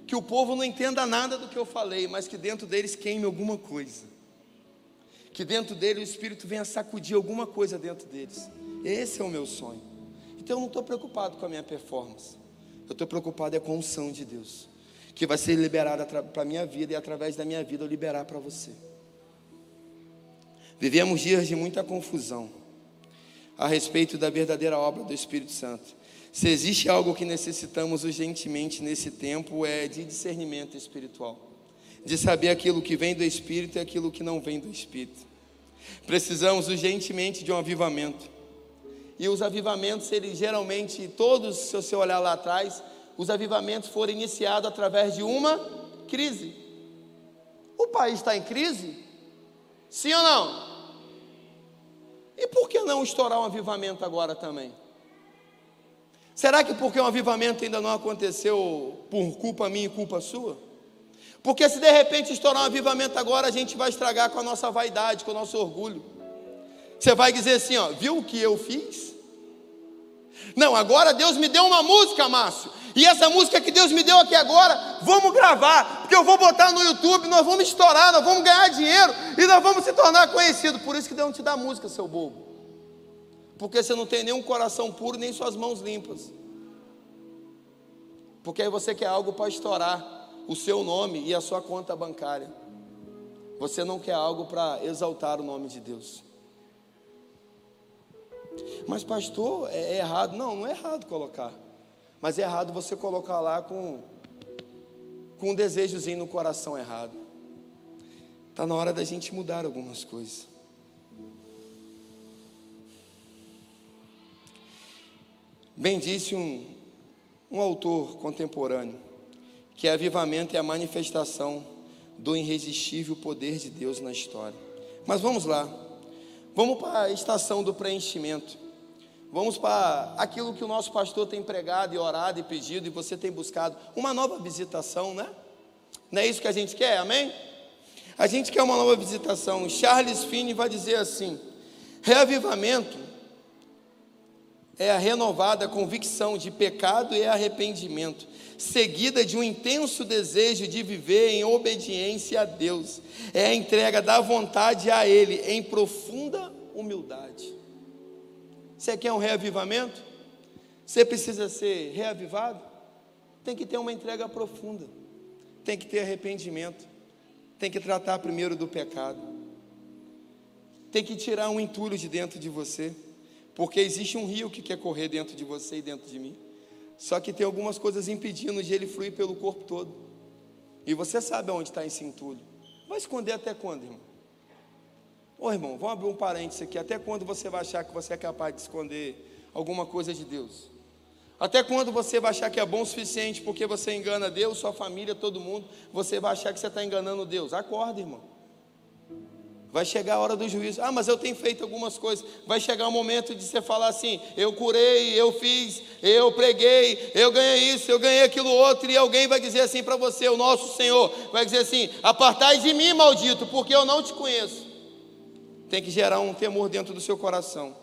[SPEAKER 1] que o povo não entenda nada do que eu falei, mas que dentro deles queime alguma coisa. Que dentro dele o Espírito venha sacudir alguma coisa dentro deles. Esse é o meu sonho. Então eu não estou preocupado com a minha performance. Eu estou preocupado é com a unção de Deus que vai ser liberada para a minha vida e através da minha vida eu liberar para você. Vivemos dias de muita confusão a respeito da verdadeira obra do Espírito Santo. Se existe algo que necessitamos urgentemente nesse tempo é de discernimento espiritual, de saber aquilo que vem do Espírito e aquilo que não vem do Espírito. Precisamos urgentemente de um avivamento. E os avivamentos, eles geralmente, todos, se você olhar lá atrás, os avivamentos foram iniciados através de uma crise. O país está em crise? Sim ou não? E por que não estourar um avivamento agora também? Será que porque um avivamento ainda não aconteceu por culpa minha e culpa sua? Porque se de repente estourar um avivamento agora, a gente vai estragar com a nossa vaidade, com o nosso orgulho. Você vai dizer assim, ó, viu o que eu fiz? Não, agora Deus me deu uma música, Márcio. E essa música que Deus me deu aqui agora, vamos gravar, porque eu vou botar no YouTube, nós vamos estourar, nós vamos ganhar dinheiro e nós vamos se tornar conhecidos. Por isso que Deus não te dá música, seu bobo. Porque você não tem nenhum coração puro, nem suas mãos limpas. Porque aí você quer algo para estourar o seu nome e a sua conta bancária. Você não quer algo para exaltar o nome de Deus. Mas, pastor, é errado. Não, não é errado colocar. Mas é errado você colocar lá com, com um desejozinho no coração errado. Está na hora da gente mudar algumas coisas. Bem disse um, um autor contemporâneo que avivamento é a manifestação do irresistível poder de Deus na história. Mas vamos lá, vamos para a estação do preenchimento. Vamos para aquilo que o nosso pastor tem pregado e orado e pedido e você tem buscado, uma nova visitação, né? Não é isso que a gente quer, amém? A gente quer uma nova visitação. Charles Finney vai dizer assim: reavivamento é a renovada convicção de pecado e arrependimento, seguida de um intenso desejo de viver em obediência a Deus. É a entrega da vontade a Ele em profunda humildade. Você quer um reavivamento? Você precisa ser reavivado? Tem que ter uma entrega profunda, tem que ter arrependimento, tem que tratar primeiro do pecado, tem que tirar um entulho de dentro de você, porque existe um rio que quer correr dentro de você e dentro de mim, só que tem algumas coisas impedindo de ele fluir pelo corpo todo, e você sabe onde está esse entulho, vai esconder até quando, irmão? Ô irmão, vamos abrir um parênteses aqui. Até quando você vai achar que você é capaz de esconder alguma coisa de Deus? Até quando você vai achar que é bom o suficiente porque você engana Deus, sua família, todo mundo? Você vai achar que você está enganando Deus? Acorda, irmão. Vai chegar a hora do juízo. Ah, mas eu tenho feito algumas coisas. Vai chegar o momento de você falar assim: eu curei, eu fiz, eu preguei, eu ganhei isso, eu ganhei aquilo outro. E alguém vai dizer assim para você: o nosso Senhor vai dizer assim: apartai de mim, maldito, porque eu não te conheço tem que gerar um temor dentro do seu coração.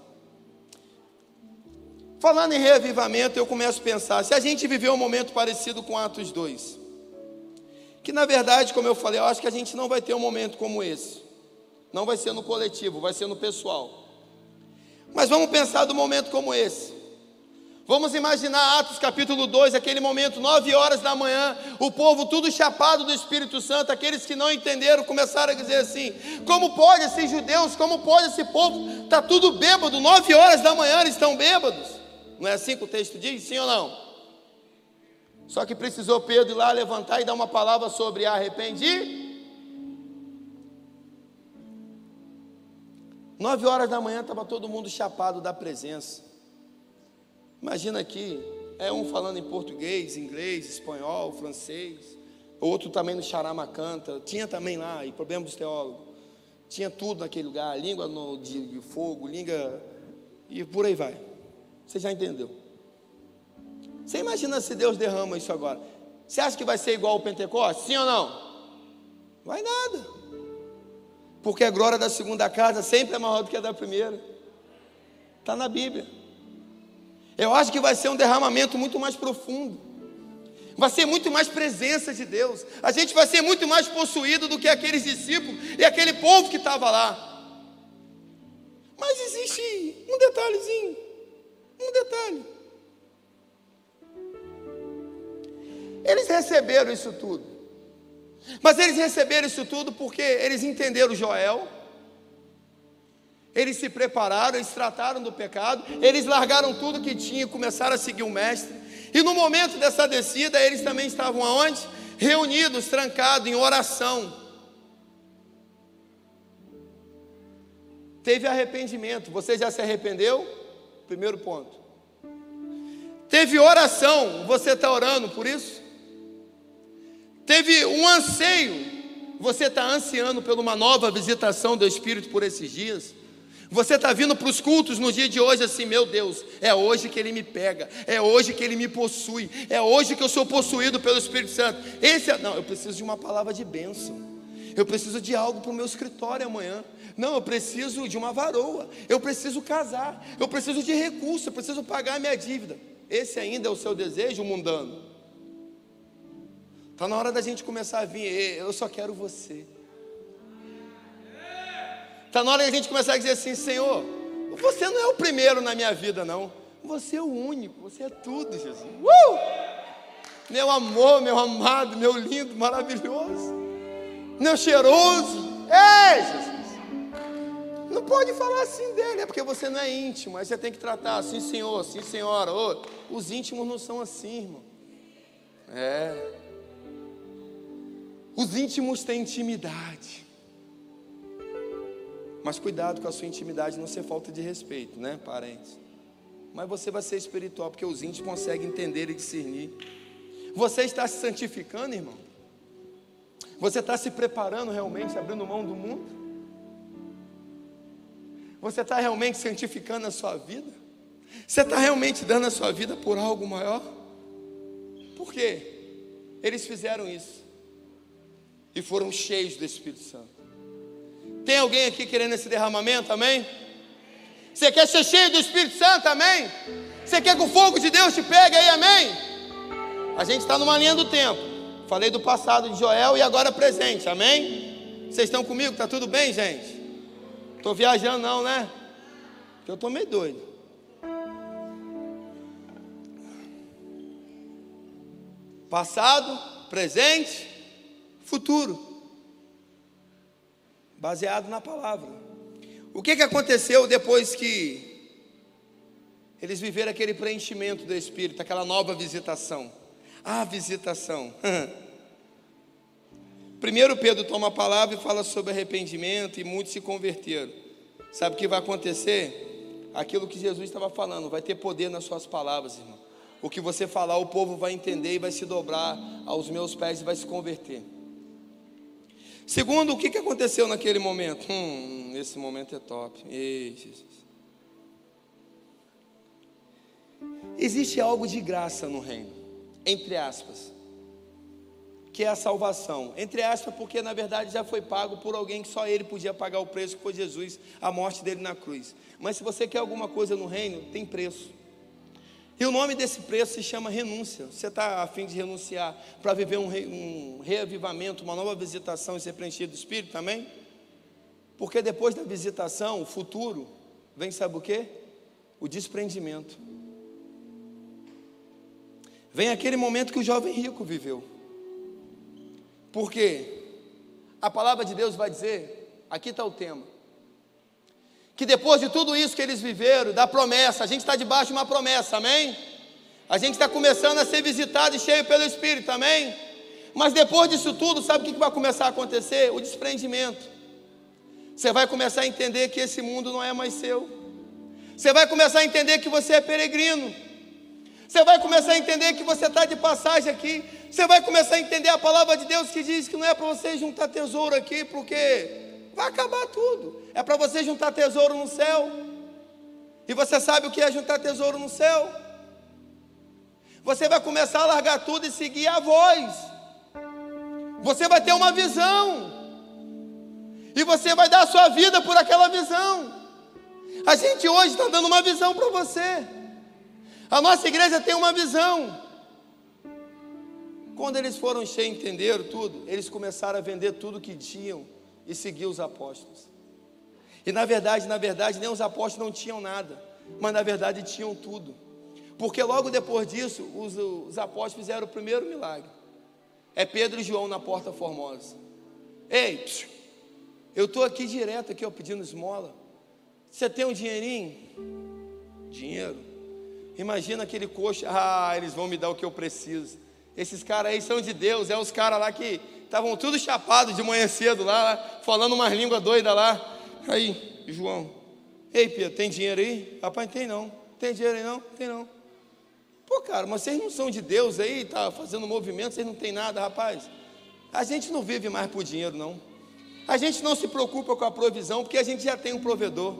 [SPEAKER 1] Falando em reavivamento, eu começo a pensar: se a gente viveu um momento parecido com Atos 2, que na verdade, como eu falei, eu acho que a gente não vai ter um momento como esse, não vai ser no coletivo, vai ser no pessoal. Mas vamos pensar do momento como esse. Vamos imaginar Atos capítulo 2, aquele momento, nove horas da manhã, o povo tudo chapado do Espírito Santo, aqueles que não entenderam começaram a dizer assim: como pode esses judeus, como pode esse povo, está tudo bêbado, nove horas da manhã eles estão bêbados. Não é assim que o texto diz? Sim ou não? Só que precisou Pedro ir lá levantar e dar uma palavra sobre arrependi. Nove horas da manhã estava todo mundo chapado da presença. Imagina aqui, é um falando em português, inglês, espanhol, francês, outro também no charama canta, tinha também lá, e problema dos teólogos, tinha tudo naquele lugar, língua no, de, de fogo, língua, e por aí vai. Você já entendeu? Você imagina se Deus derrama isso agora? Você acha que vai ser igual ao Pentecostes? Sim ou não? Vai nada. Porque a glória da segunda casa sempre é maior do que a da primeira. Está na Bíblia. Eu acho que vai ser um derramamento muito mais profundo. Vai ser muito mais presença de Deus. A gente vai ser muito mais possuído do que aqueles discípulos e aquele povo que estava lá. Mas existe um detalhezinho. Um detalhe. Eles receberam isso tudo. Mas eles receberam isso tudo porque eles entenderam Joel, eles se prepararam, eles trataram do pecado, eles largaram tudo que tinham e começaram a seguir o Mestre. E no momento dessa descida, eles também estavam aonde? Reunidos, trancados, em oração. Teve arrependimento. Você já se arrependeu? Primeiro ponto. Teve oração. Você está orando por isso? Teve um anseio. Você está ansiando por uma nova visitação do Espírito por esses dias? Você está vindo para os cultos no dia de hoje assim, meu Deus, é hoje que Ele me pega, é hoje que Ele me possui, é hoje que eu sou possuído pelo Espírito Santo. Esse é, não, eu preciso de uma palavra de bênção. Eu preciso de algo para o meu escritório amanhã. Não, eu preciso de uma varoa. Eu preciso casar. Eu preciso de recurso. Eu preciso pagar a minha dívida. Esse ainda é o seu desejo mundano. Está na hora da gente começar a vir. Eu só quero você. Está na hora da gente começar a dizer assim: Senhor, você não é o primeiro na minha vida, não. Você é o único. Você é tudo, Jesus. Uh! Meu amor, meu amado, meu lindo, maravilhoso. Meu cheiroso. Ei, Jesus. Não pode falar assim dele, é porque você não é íntimo. Aí você tem que tratar assim, senhor, assim, senhora. Oh, os íntimos não são assim, irmão. É. Os íntimos têm intimidade. Mas cuidado com a sua intimidade não ser falta de respeito, né, parentes? Mas você vai ser espiritual, porque os íntimos conseguem entender e discernir. Você está se santificando, irmão? Você está se preparando realmente, abrindo mão do mundo? Você está realmente santificando a sua vida? Você está realmente dando a sua vida por algo maior? Por quê? Eles fizeram isso e foram cheios do Espírito Santo. Tem alguém aqui querendo esse derramamento, amém? Você quer ser cheio do Espírito Santo, amém? Você quer que o fogo de Deus te pegue aí, amém? A gente está numa linha do tempo. Falei do passado de Joel e agora presente, amém? Vocês estão comigo? Tá tudo bem, gente? Estou viajando não, né? Porque eu estou meio doido. Passado, presente futuro, baseado na palavra. O que, que aconteceu depois que eles viveram aquele preenchimento do Espírito, aquela nova visitação? A visitação. *laughs* Primeiro Pedro toma a palavra e fala sobre arrependimento e muitos se converteram. Sabe o que vai acontecer? Aquilo que Jesus estava falando, vai ter poder nas suas palavras, irmão. O que você falar, o povo vai entender e vai se dobrar aos meus pés e vai se converter. Segundo, o que aconteceu naquele momento? Hum, esse momento é top. Ei, Jesus. Existe algo de graça no reino, entre aspas, que é a salvação. Entre aspas, porque na verdade já foi pago por alguém que só ele podia pagar o preço, que foi Jesus, a morte dele na cruz. Mas se você quer alguma coisa no reino, tem preço. E o nome desse preço se chama renúncia. Você está a fim de renunciar para viver um, re, um reavivamento, uma nova visitação e ser preenchido do Espírito também? Porque depois da visitação, o futuro, vem sabe o que? O desprendimento. Vem aquele momento que o jovem rico viveu. Porque a palavra de Deus vai dizer, aqui está o tema que depois de tudo isso que eles viveram, da promessa, a gente está debaixo de uma promessa, amém? A gente está começando a ser visitado e cheio pelo Espírito, amém? Mas depois disso tudo, sabe o que vai começar a acontecer? O desprendimento. Você vai começar a entender que esse mundo não é mais seu. Você vai começar a entender que você é peregrino. Você vai começar a entender que você está de passagem aqui. Você vai começar a entender a palavra de Deus que diz que não é para você juntar tesouro aqui, porque vai acabar tudo. É para você juntar tesouro no céu. E você sabe o que é juntar tesouro no céu? Você vai começar a largar tudo e seguir a voz. Você vai ter uma visão. E você vai dar a sua vida por aquela visão. A gente hoje está dando uma visão para você. A nossa igreja tem uma visão. Quando eles foram cheios entenderam tudo, eles começaram a vender tudo que tinham e seguir os apóstolos. E na verdade, na verdade, nem os apóstolos não tinham nada, mas na verdade tinham tudo. Porque logo depois disso, os, os apóstolos fizeram o primeiro milagre. É Pedro e João na porta formosa. Ei, eu estou aqui direto aqui, ó, pedindo esmola. Você tem um dinheirinho? Dinheiro. Imagina aquele coxa, ah, eles vão me dar o que eu preciso. Esses caras aí são de Deus, é os caras lá que estavam tudo chapados de manhã cedo lá, falando umas línguas doidas lá. Aí, João, ei Pedro, tem dinheiro aí? Rapaz, tem não. Tem dinheiro aí não? Tem não. Pô, cara, mas vocês não são de Deus aí, tá fazendo movimento, vocês não tem nada, rapaz. A gente não vive mais por dinheiro, não. A gente não se preocupa com a provisão, porque a gente já tem um provedor.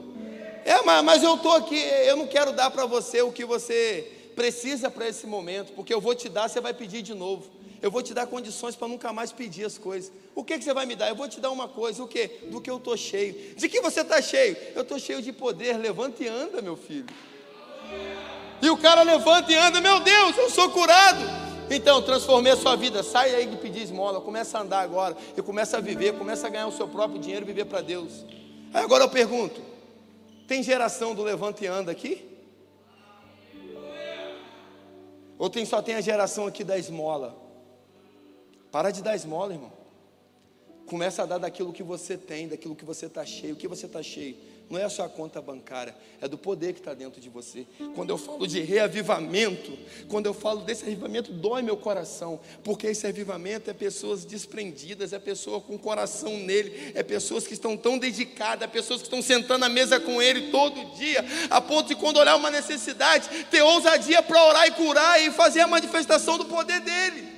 [SPEAKER 1] É, mas, mas eu estou aqui, eu não quero dar para você o que você precisa para esse momento, porque eu vou te dar, você vai pedir de novo. Eu vou te dar condições para nunca mais pedir as coisas. O que, que você vai me dar? Eu vou te dar uma coisa, o que? Do que eu estou cheio. De que você está cheio? Eu estou cheio de poder. Levanta e anda, meu filho. E o cara levanta e anda, meu Deus, eu sou curado. Então, transformei a sua vida. Sai aí de pedir esmola, começa a andar agora. E começa a viver, começa a ganhar o seu próprio dinheiro e viver para Deus. Aí agora eu pergunto: tem geração do levanta e anda aqui? Ou tem, só tem a geração aqui da esmola? Para de dar esmola, irmão. Começa a dar daquilo que você tem, daquilo que você está cheio. O que você está cheio? não é a sua conta bancária, é do poder que está dentro de você. Quando eu falo de reavivamento, quando eu falo desse avivamento, dói meu coração, porque esse avivamento é pessoas desprendidas, é pessoa com coração nele, é pessoas que estão tão dedicadas, é pessoas que estão sentando à mesa com ele todo dia, a ponto de quando olhar uma necessidade, ter ousadia para orar e curar e fazer a manifestação do poder dele.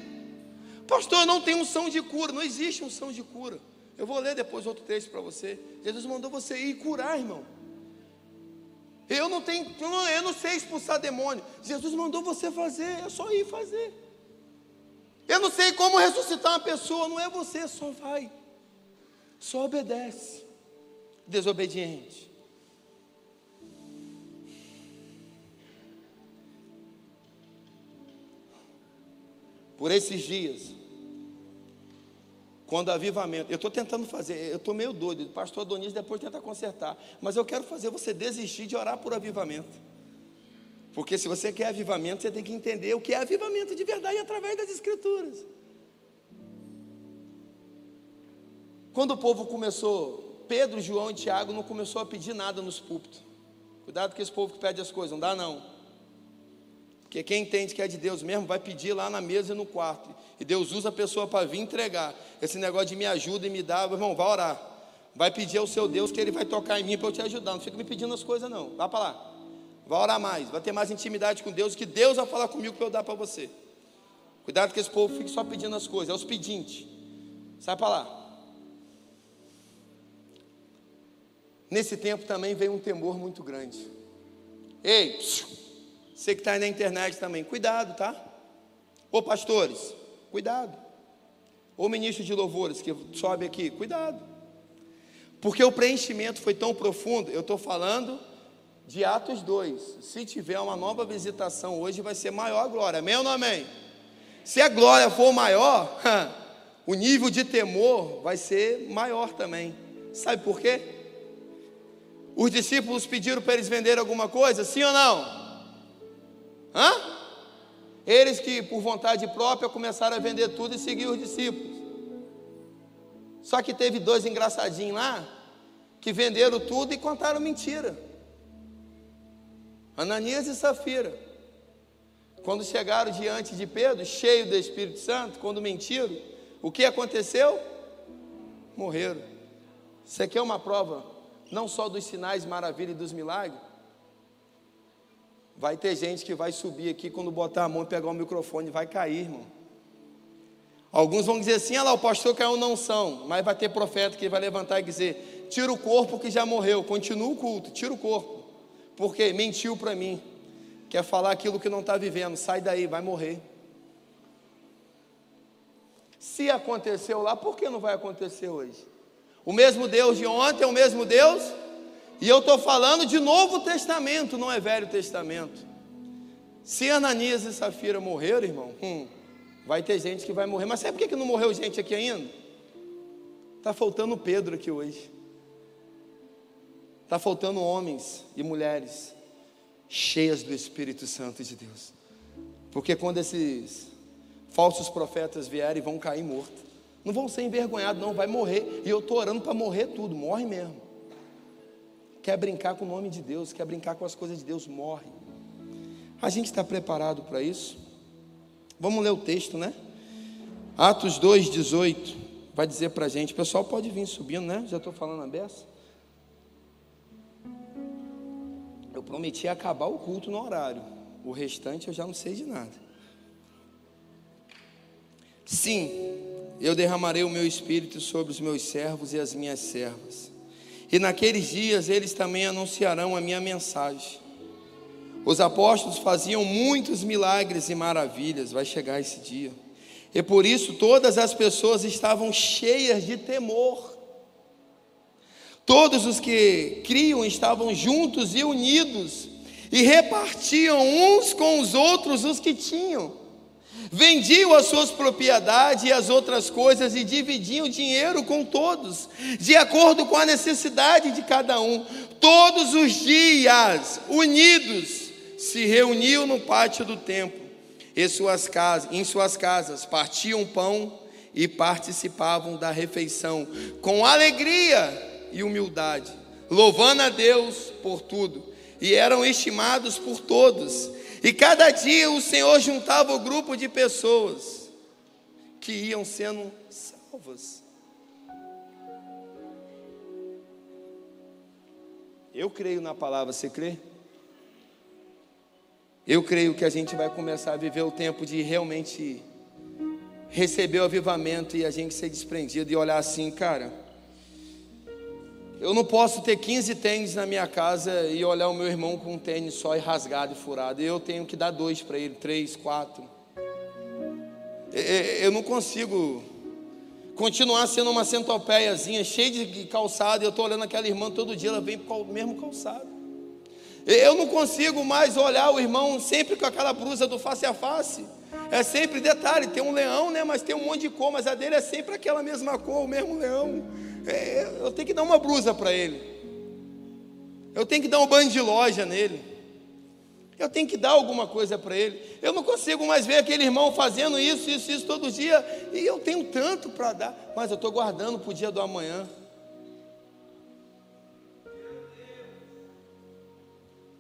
[SPEAKER 1] Pastor, eu não tenho unção de cura, não existe unção de cura. Eu vou ler depois outro texto para você. Jesus mandou você ir curar, irmão. Eu não tenho, eu não sei expulsar demônio. Jesus mandou você fazer, é só ir fazer. Eu não sei como ressuscitar uma pessoa, não é você, só vai. Só obedece. Desobediente. Por esses dias, quando avivamento, eu estou tentando fazer, eu estou meio doido, o pastor Adonis depois tenta consertar, mas eu quero fazer você desistir de orar por avivamento. Porque se você quer avivamento, você tem que entender o que é avivamento de verdade através das escrituras. Quando o povo começou, Pedro, João e Tiago não começou a pedir nada nos púlpitos. Cuidado com esse povo que pede as coisas, não dá não. Porque quem entende que é de Deus mesmo vai pedir lá na mesa e no quarto. E Deus usa a pessoa para vir entregar. Esse negócio de me ajuda e me dá, irmão, vai orar. Vai pedir ao seu Deus que ele vai tocar em mim para eu te ajudar. Não fica me pedindo as coisas, não. Vá para lá. Vai orar mais. Vai ter mais intimidade com Deus, que Deus vai falar comigo para eu dar para você. Cuidado que esse povo fique só pedindo as coisas. É os pedintes. Sai para lá. Nesse tempo também veio um temor muito grande. Ei, psiu. Você que está aí na internet também, cuidado, tá? Ô pastores, cuidado. Ô ministro de louvores que sobe aqui, cuidado. Porque o preenchimento foi tão profundo, eu estou falando de Atos 2. Se tiver uma nova visitação hoje, vai ser maior a glória. Amém ou não amém? Se a glória for maior, *laughs* o nível de temor vai ser maior também. Sabe por quê? Os discípulos pediram para eles venderem alguma coisa, sim ou não? Hã? Eles que por vontade própria começaram a vender tudo e seguir os discípulos. Só que teve dois engraçadinhos lá que venderam tudo e contaram mentira. Ananias e Safira. Quando chegaram diante de Pedro, cheio do Espírito Santo, quando mentiram, o que aconteceu? Morreram. Você quer uma prova não só dos sinais, maravilha e dos milagres? Vai ter gente que vai subir aqui quando botar a mão e pegar o microfone, vai cair, irmão. Alguns vão dizer assim: ah lá, o pastor caiu não são, mas vai ter profeta que vai levantar e dizer: tira o corpo que já morreu, continua o culto, tira o corpo, porque mentiu para mim, quer falar aquilo que não está vivendo, sai daí, vai morrer. Se aconteceu lá, por que não vai acontecer hoje? O mesmo Deus de ontem é o mesmo Deus, e eu estou falando de Novo Testamento, não é Velho Testamento. Se Ananias e Safira morreram, irmão, hum, vai ter gente que vai morrer. Mas sabe por que não morreu gente aqui ainda? Está faltando Pedro aqui hoje. Está faltando homens e mulheres cheias do Espírito Santo de Deus. Porque quando esses falsos profetas vierem, vão cair mortos. Não vão ser envergonhados, não, vai morrer. E eu estou orando para morrer tudo, morre mesmo. Quer brincar com o nome de Deus, quer brincar com as coisas de Deus, morre. A gente está preparado para isso? Vamos ler o texto, né? Atos 2, 18, vai dizer para a gente. O pessoal pode vir subindo, né? Já estou falando a beça. Eu prometi acabar o culto no horário. O restante eu já não sei de nada. Sim, eu derramarei o meu espírito sobre os meus servos e as minhas servas. E naqueles dias eles também anunciarão a minha mensagem. Os apóstolos faziam muitos milagres e maravilhas, vai chegar esse dia. E por isso todas as pessoas estavam cheias de temor. Todos os que criam estavam juntos e unidos e repartiam uns com os outros os que tinham vendiam as suas propriedades e as outras coisas e dividiam o dinheiro com todos, de acordo com a necessidade de cada um. Todos os dias, unidos, se reuniam no pátio do templo, em suas casas, em suas casas partiam pão e participavam da refeição com alegria e humildade, louvando a Deus por tudo, e eram estimados por todos e cada dia o Senhor juntava o grupo de pessoas que iam sendo salvas. Eu creio na palavra, você crê? Eu creio que a gente vai começar a viver o tempo de realmente receber o avivamento e a gente ser desprendido e olhar assim, cara. Eu não posso ter 15 tênis na minha casa e olhar o meu irmão com um tênis só e rasgado e furado. Eu tenho que dar dois para ele, três, quatro. Eu não consigo continuar sendo uma centopeiazinha cheia de calçado. E eu estou olhando aquela irmã todo dia, ela vem com o mesmo calçado. Eu não consigo mais olhar o irmão sempre com aquela blusa do face a face. É sempre detalhe, tem um leão, né? Mas tem um monte de cor, mas a dele é sempre aquela mesma cor, o mesmo leão. É, eu tenho que dar uma blusa para ele. Eu tenho que dar um banho de loja nele. Eu tenho que dar alguma coisa para ele. Eu não consigo mais ver aquele irmão fazendo isso, isso, isso todo dia. E eu tenho tanto para dar, mas eu estou guardando para o dia do amanhã.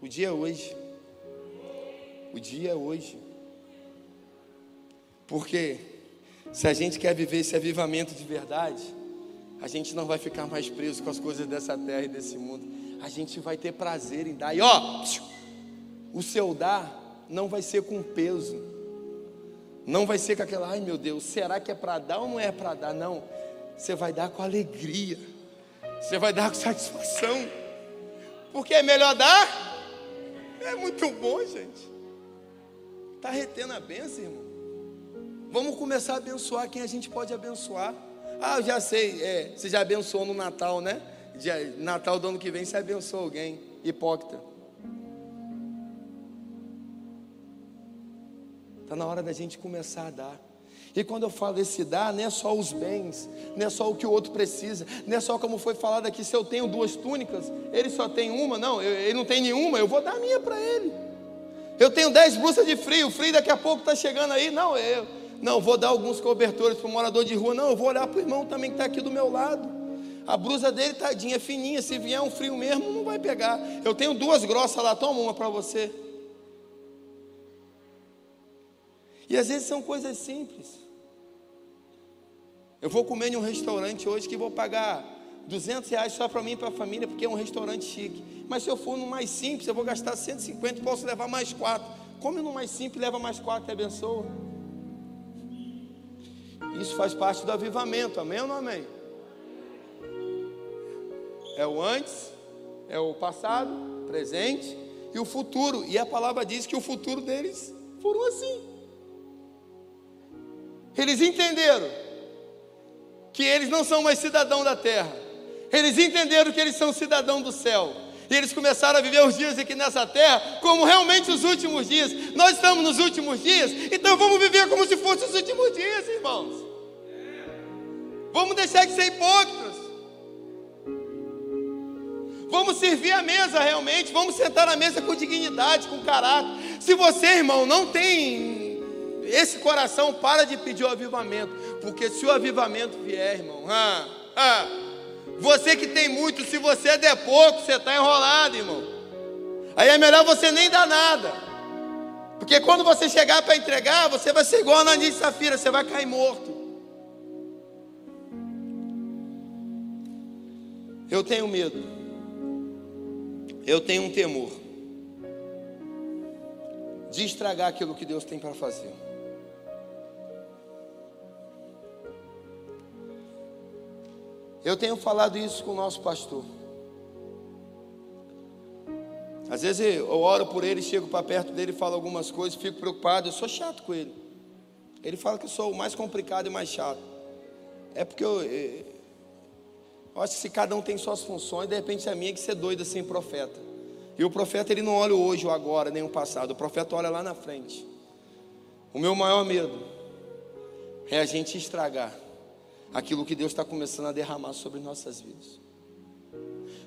[SPEAKER 1] O dia é hoje. O dia é hoje. Porque se a gente quer viver esse avivamento de verdade, a gente não vai ficar mais preso com as coisas dessa terra e desse mundo. A gente vai ter prazer em dar. E ó, o seu dar não vai ser com peso. Não vai ser com aquela, ai meu Deus, será que é para dar ou não é para dar? Não. Você vai dar com alegria. Você vai dar com satisfação. Porque é melhor dar? É muito bom, gente. Está retendo a bênção, irmão. Vamos começar a abençoar quem a gente pode abençoar. Ah, eu já sei, é, você já abençoou no Natal, né? Já, Natal do ano que vem você abençoa alguém, hipócrita. Está na hora da gente começar a dar. E quando eu falo esse dar, não é só os bens, não é só o que o outro precisa, não é só como foi falado aqui, se eu tenho duas túnicas, ele só tem uma, não, ele não tem nenhuma, eu vou dar a minha para ele. Eu tenho dez blusas de frio, o frio daqui a pouco está chegando aí, não, eu, não, vou dar alguns cobertores para o morador de rua. Não, eu vou olhar para o irmão também que está aqui do meu lado. A blusa dele, tadinha, fininha. Se vier um frio mesmo, não vai pegar. Eu tenho duas grossas lá, toma uma para você. E às vezes são coisas simples. Eu vou comer em um restaurante hoje que vou pagar 200 reais só para mim e para a família, porque é um restaurante chique. Mas se eu for no mais simples, eu vou gastar 150, posso levar mais quatro. Come no mais simples, leva mais quatro e abençoa. Isso faz parte do avivamento, amém ou não amém? É o antes, é o passado, presente e o futuro. E a palavra diz que o futuro deles foram assim. Eles entenderam que eles não são mais cidadão da terra. Eles entenderam que eles são cidadão do céu. E eles começaram a viver os dias aqui nessa terra como realmente os últimos dias. Nós estamos nos últimos dias, então vamos viver como se fossem os últimos dias, irmãos. Vamos deixar de ser hipócritas. Vamos servir a mesa realmente, vamos sentar na mesa com dignidade, com caráter. Se você, irmão, não tem esse coração, para de pedir o avivamento, porque se o avivamento vier, irmão, ah, ah, você que tem muito, se você der pouco, você está enrolado, irmão. Aí é melhor você nem dar nada, porque quando você chegar para entregar, você vai ser igual a Ananias e Safira, você vai cair morto. Eu tenho medo eu tenho um temor de estragar aquilo que Deus tem para fazer. Eu tenho falado isso com o nosso pastor. Às vezes eu oro por ele, chego para perto dele, falo algumas coisas, fico preocupado, eu sou chato com ele. Ele fala que eu sou o mais complicado e mais chato. É porque eu, eu acho que se cada um tem suas funções, de repente a minha é que ser doido assim, profeta. E o profeta ele não olha hoje ou agora, nem o passado. O profeta olha lá na frente. O meu maior medo é a gente estragar aquilo que Deus está começando a derramar sobre nossas vidas.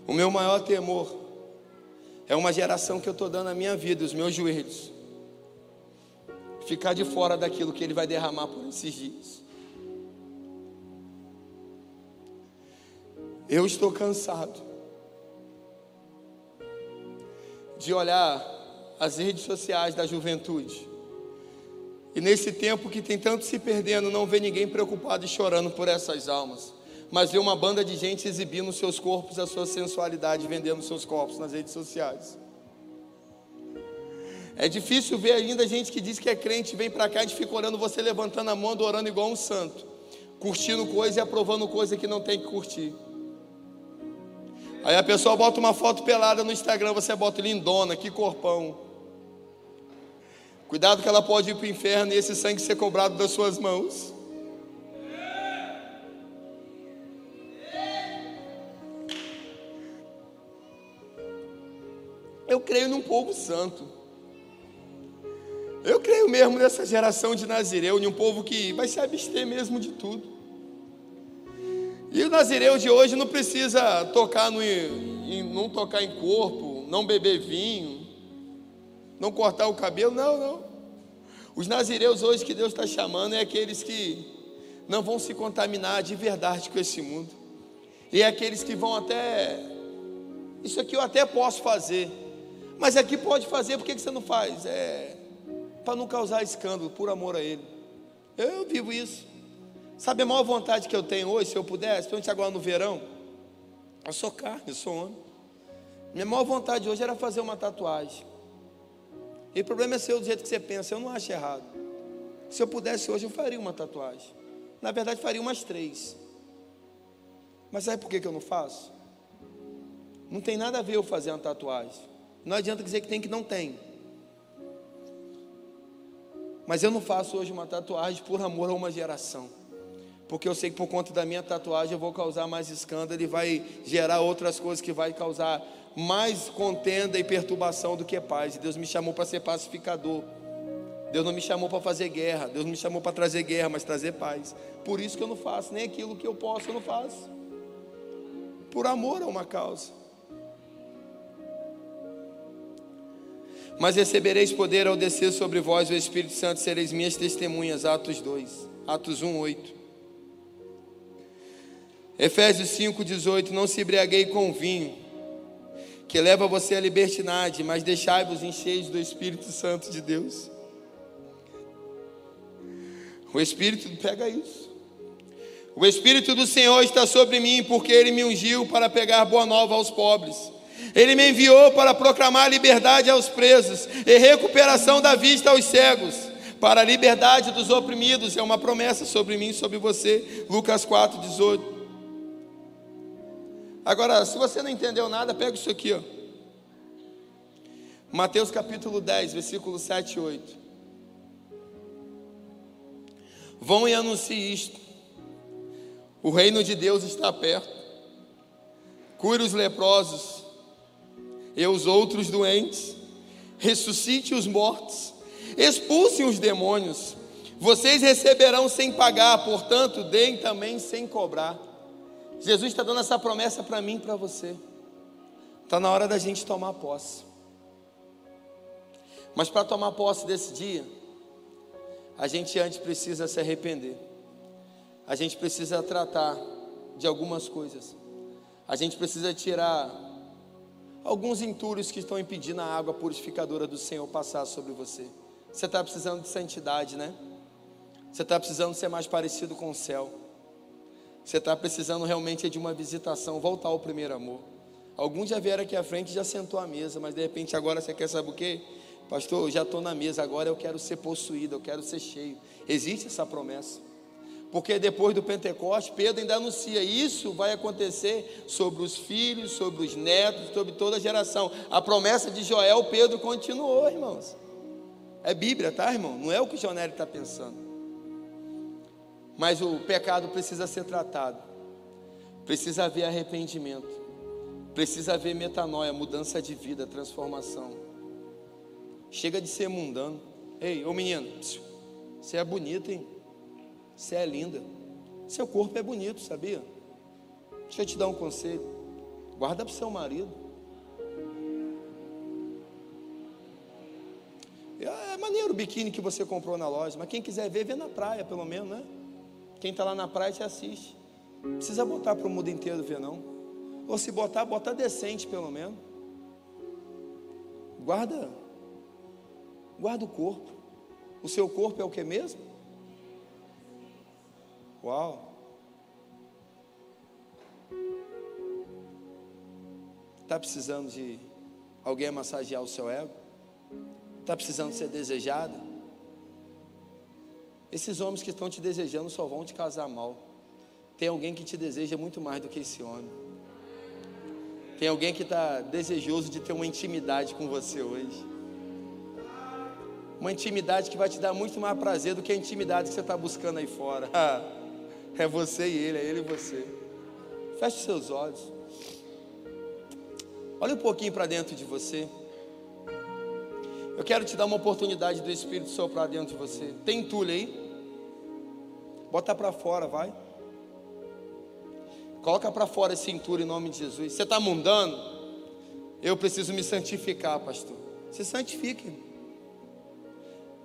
[SPEAKER 1] O meu maior temor é uma geração que eu estou dando a minha vida, os meus joelhos, ficar de fora daquilo que Ele vai derramar por esses dias. Eu estou cansado de olhar as redes sociais da juventude. E nesse tempo que tem tanto se perdendo, não ver ninguém preocupado e chorando por essas almas, mas ver uma banda de gente exibindo seus corpos, a sua sensualidade, vendendo seus corpos nas redes sociais. É difícil ver ainda gente que diz que é crente, vem para cá, gente fica orando, você levantando a mão, orando igual um santo, curtindo coisa e aprovando coisa que não tem que curtir. Aí a pessoa bota uma foto pelada no Instagram, você bota lindona, que corpão. Cuidado que ela pode ir para o inferno e esse sangue ser cobrado das suas mãos. Eu creio num povo santo. Eu creio mesmo nessa geração de Nazireu, em um povo que vai se abster mesmo de tudo. E o nazireu de hoje não precisa tocar no, em, não tocar em corpo, não beber vinho, não cortar o cabelo, não, não. Os nazireus hoje que Deus está chamando é aqueles que não vão se contaminar de verdade com esse mundo. E é aqueles que vão até. Isso aqui eu até posso fazer. Mas aqui pode fazer, por que você não faz? É para não causar escândalo, por amor a Ele. Eu vivo isso. Sabe a maior vontade que eu tenho hoje, se eu pudesse, principalmente agora no verão? Eu sou carne, eu sou homem. Minha maior vontade hoje era fazer uma tatuagem. E o problema é ser do jeito que você pensa, eu não acho errado. Se eu pudesse hoje, eu faria uma tatuagem. Na verdade, faria umas três. Mas sabe por que, que eu não faço? Não tem nada a ver eu fazer uma tatuagem. Não adianta dizer que tem que não tem. Mas eu não faço hoje uma tatuagem por amor a uma geração porque eu sei que por conta da minha tatuagem eu vou causar mais escândalo e vai gerar outras coisas que vai causar mais contenda e perturbação do que paz. E Deus me chamou para ser pacificador. Deus não me chamou para fazer guerra, Deus me chamou para trazer guerra, mas trazer paz. Por isso que eu não faço, nem aquilo que eu posso eu não faço. Por amor a uma causa. Mas recebereis poder ao descer sobre vós o Espírito Santo, sereis minhas testemunhas. Atos 2, Atos 1, 8. Efésios 5,18: Não se embriaguei com vinho, que leva você à libertinagem, mas deixai-vos encheios do Espírito Santo de Deus. O Espírito pega isso. O Espírito do Senhor está sobre mim, porque Ele me ungiu para pegar boa nova aos pobres. Ele me enviou para proclamar liberdade aos presos e recuperação da vista aos cegos, para a liberdade dos oprimidos. É uma promessa sobre mim e sobre você. Lucas 4, 18. Agora, se você não entendeu nada, pega isso aqui, ó. Mateus capítulo 10, versículo 7 e 8. Vão e anunciem isto. O reino de Deus está perto. Cure os leprosos e os outros doentes. Ressuscite os mortos. Expulsem os demônios. Vocês receberão sem pagar, portanto, deem também sem cobrar. Jesus está dando essa promessa para mim e para você. Está na hora da gente tomar posse. Mas para tomar posse desse dia, a gente antes precisa se arrepender. A gente precisa tratar de algumas coisas. A gente precisa tirar alguns entulhos que estão impedindo a água purificadora do Senhor passar sobre você. Você está precisando de santidade, né? Você está precisando ser mais parecido com o céu. Você está precisando realmente de uma visitação, voltar ao primeiro amor. Alguns já vieram aqui à frente e já sentou à mesa, mas de repente agora você quer saber o quê? Pastor, eu já estou na mesa, agora eu quero ser possuído, eu quero ser cheio. Existe essa promessa. Porque depois do Pentecoste, Pedro ainda anuncia: isso vai acontecer sobre os filhos, sobre os netos, sobre toda a geração. A promessa de Joel, Pedro continuou, irmãos. É Bíblia, tá, irmão? Não é o que Jonélio está pensando. Mas o pecado precisa ser tratado, precisa haver arrependimento, precisa haver metanoia, mudança de vida, transformação. Chega de ser mundano. Ei, ô menino, você é bonito, hein? Você é linda. Seu corpo é bonito, sabia? Deixa eu te dar um conselho. Guarda para o seu marido. É maneiro o biquíni que você comprou na loja, mas quem quiser ver, vê na praia, pelo menos, né? Quem está lá na praia te assiste. Não precisa botar para o mundo inteiro ver, não. Ou se botar, bota decente pelo menos. Guarda. Guarda o corpo. O seu corpo é o que mesmo? Uau. Está precisando de alguém massagear o seu ego? Está precisando ser desejado? Esses homens que estão te desejando só vão te casar mal. Tem alguém que te deseja muito mais do que esse homem. Tem alguém que está desejoso de ter uma intimidade com você hoje. Uma intimidade que vai te dar muito mais prazer do que a intimidade que você está buscando aí fora. *laughs* é você e ele, é ele e você. Feche seus olhos. Olha um pouquinho para dentro de você. Eu quero te dar uma oportunidade do Espírito soprar dentro de você. Tem entulho aí? Bota para fora, vai. Coloca para fora esse entulho em nome de Jesus. Você está mundando? Eu preciso me santificar, pastor. Se santifique.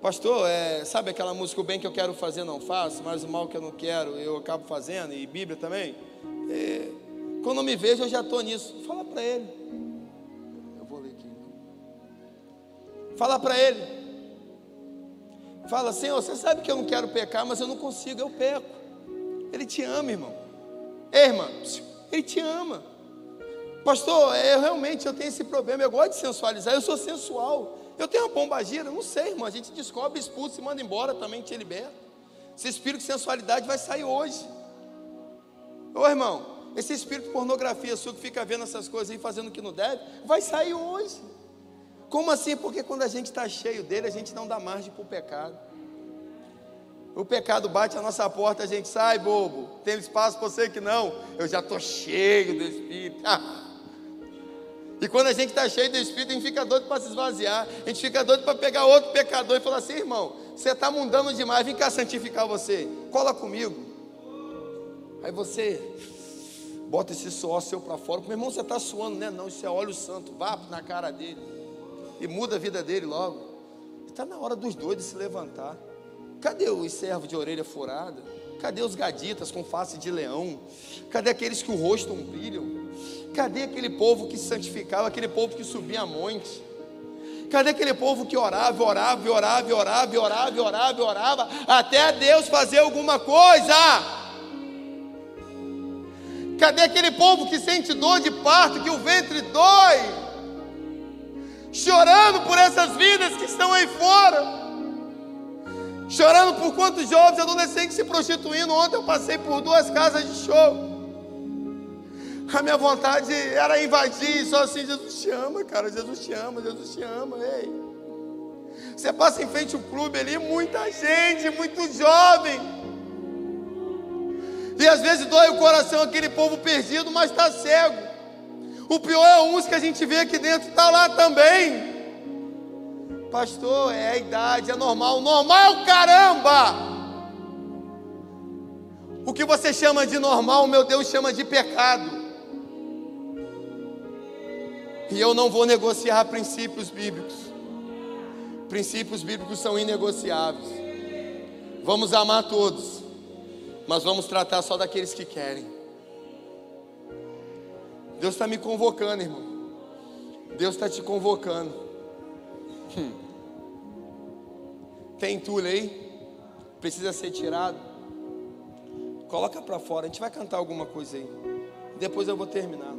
[SPEAKER 1] Pastor, é, sabe aquela música, o bem que eu quero fazer não faço, mas o mal que eu não quero eu acabo fazendo, e Bíblia também? É, quando me vejo, eu já estou nisso. Fala para ele. Eu vou ler aqui. Fala para ele. Fala, Senhor, você sabe que eu não quero pecar, mas eu não consigo, eu peco. Ele te ama, irmão. Ei, irmã, ele te ama. Pastor, é, eu realmente eu tenho esse problema, eu gosto de sensualizar, eu sou sensual. Eu tenho uma bombagira, não sei, irmão. A gente descobre, expulsa e manda embora, também te liberta. Esse espírito de sensualidade vai sair hoje. Ô irmão, esse espírito de pornografia sua que fica vendo essas coisas e fazendo o que não deve, vai sair hoje. Como assim? Porque quando a gente está cheio dele, a gente não dá margem para o pecado. O pecado bate a nossa porta, a gente sai, bobo. Tem espaço para você que não. Eu já estou cheio do Espírito. e quando a gente está cheio do Espírito, a gente fica doido para se esvaziar. A gente fica doido para pegar outro pecador e falar assim, irmão, você está mundando demais, vem cá santificar você. Cola comigo. Aí você bota esse suor seu para fora. Meu irmão, você está suando, né? Não, isso é óleo santo. Vá na cara dele e muda a vida dele logo. Está na hora dos doidos se levantar. Cadê os servos de orelha furada? Cadê os gaditas com face de leão? Cadê aqueles que o rosto brilham? Cadê aquele povo que se santificava, aquele povo que subia a monte? Cadê aquele povo que orava, orava, orava, orava, orava, orava, orava, até Deus fazer alguma coisa? Cadê aquele povo que sente dor de parto, que o ventre dói? Chorando por essas vidas que estão aí fora. Chorando por quantos jovens adolescentes se prostituindo. Ontem eu passei por duas casas de show. A minha vontade era invadir, só assim, Jesus te ama, cara, Jesus te ama, Jesus te ama, ei. Você passa em frente ao clube ali, muita gente, muito jovem. E às vezes dói o coração aquele povo perdido, mas está cego. O pior é uns que a gente vê aqui dentro, está lá também. Pastor, é a idade, é normal. Normal, caramba! O que você chama de normal, meu Deus chama de pecado. E eu não vou negociar princípios bíblicos. Princípios bíblicos são inegociáveis. Vamos amar todos, mas vamos tratar só daqueles que querem. Deus está me convocando, irmão. Deus está te convocando. Hum. Tem entulho aí? Precisa ser tirado? Coloca para fora. A gente vai cantar alguma coisa aí. Depois eu vou terminar.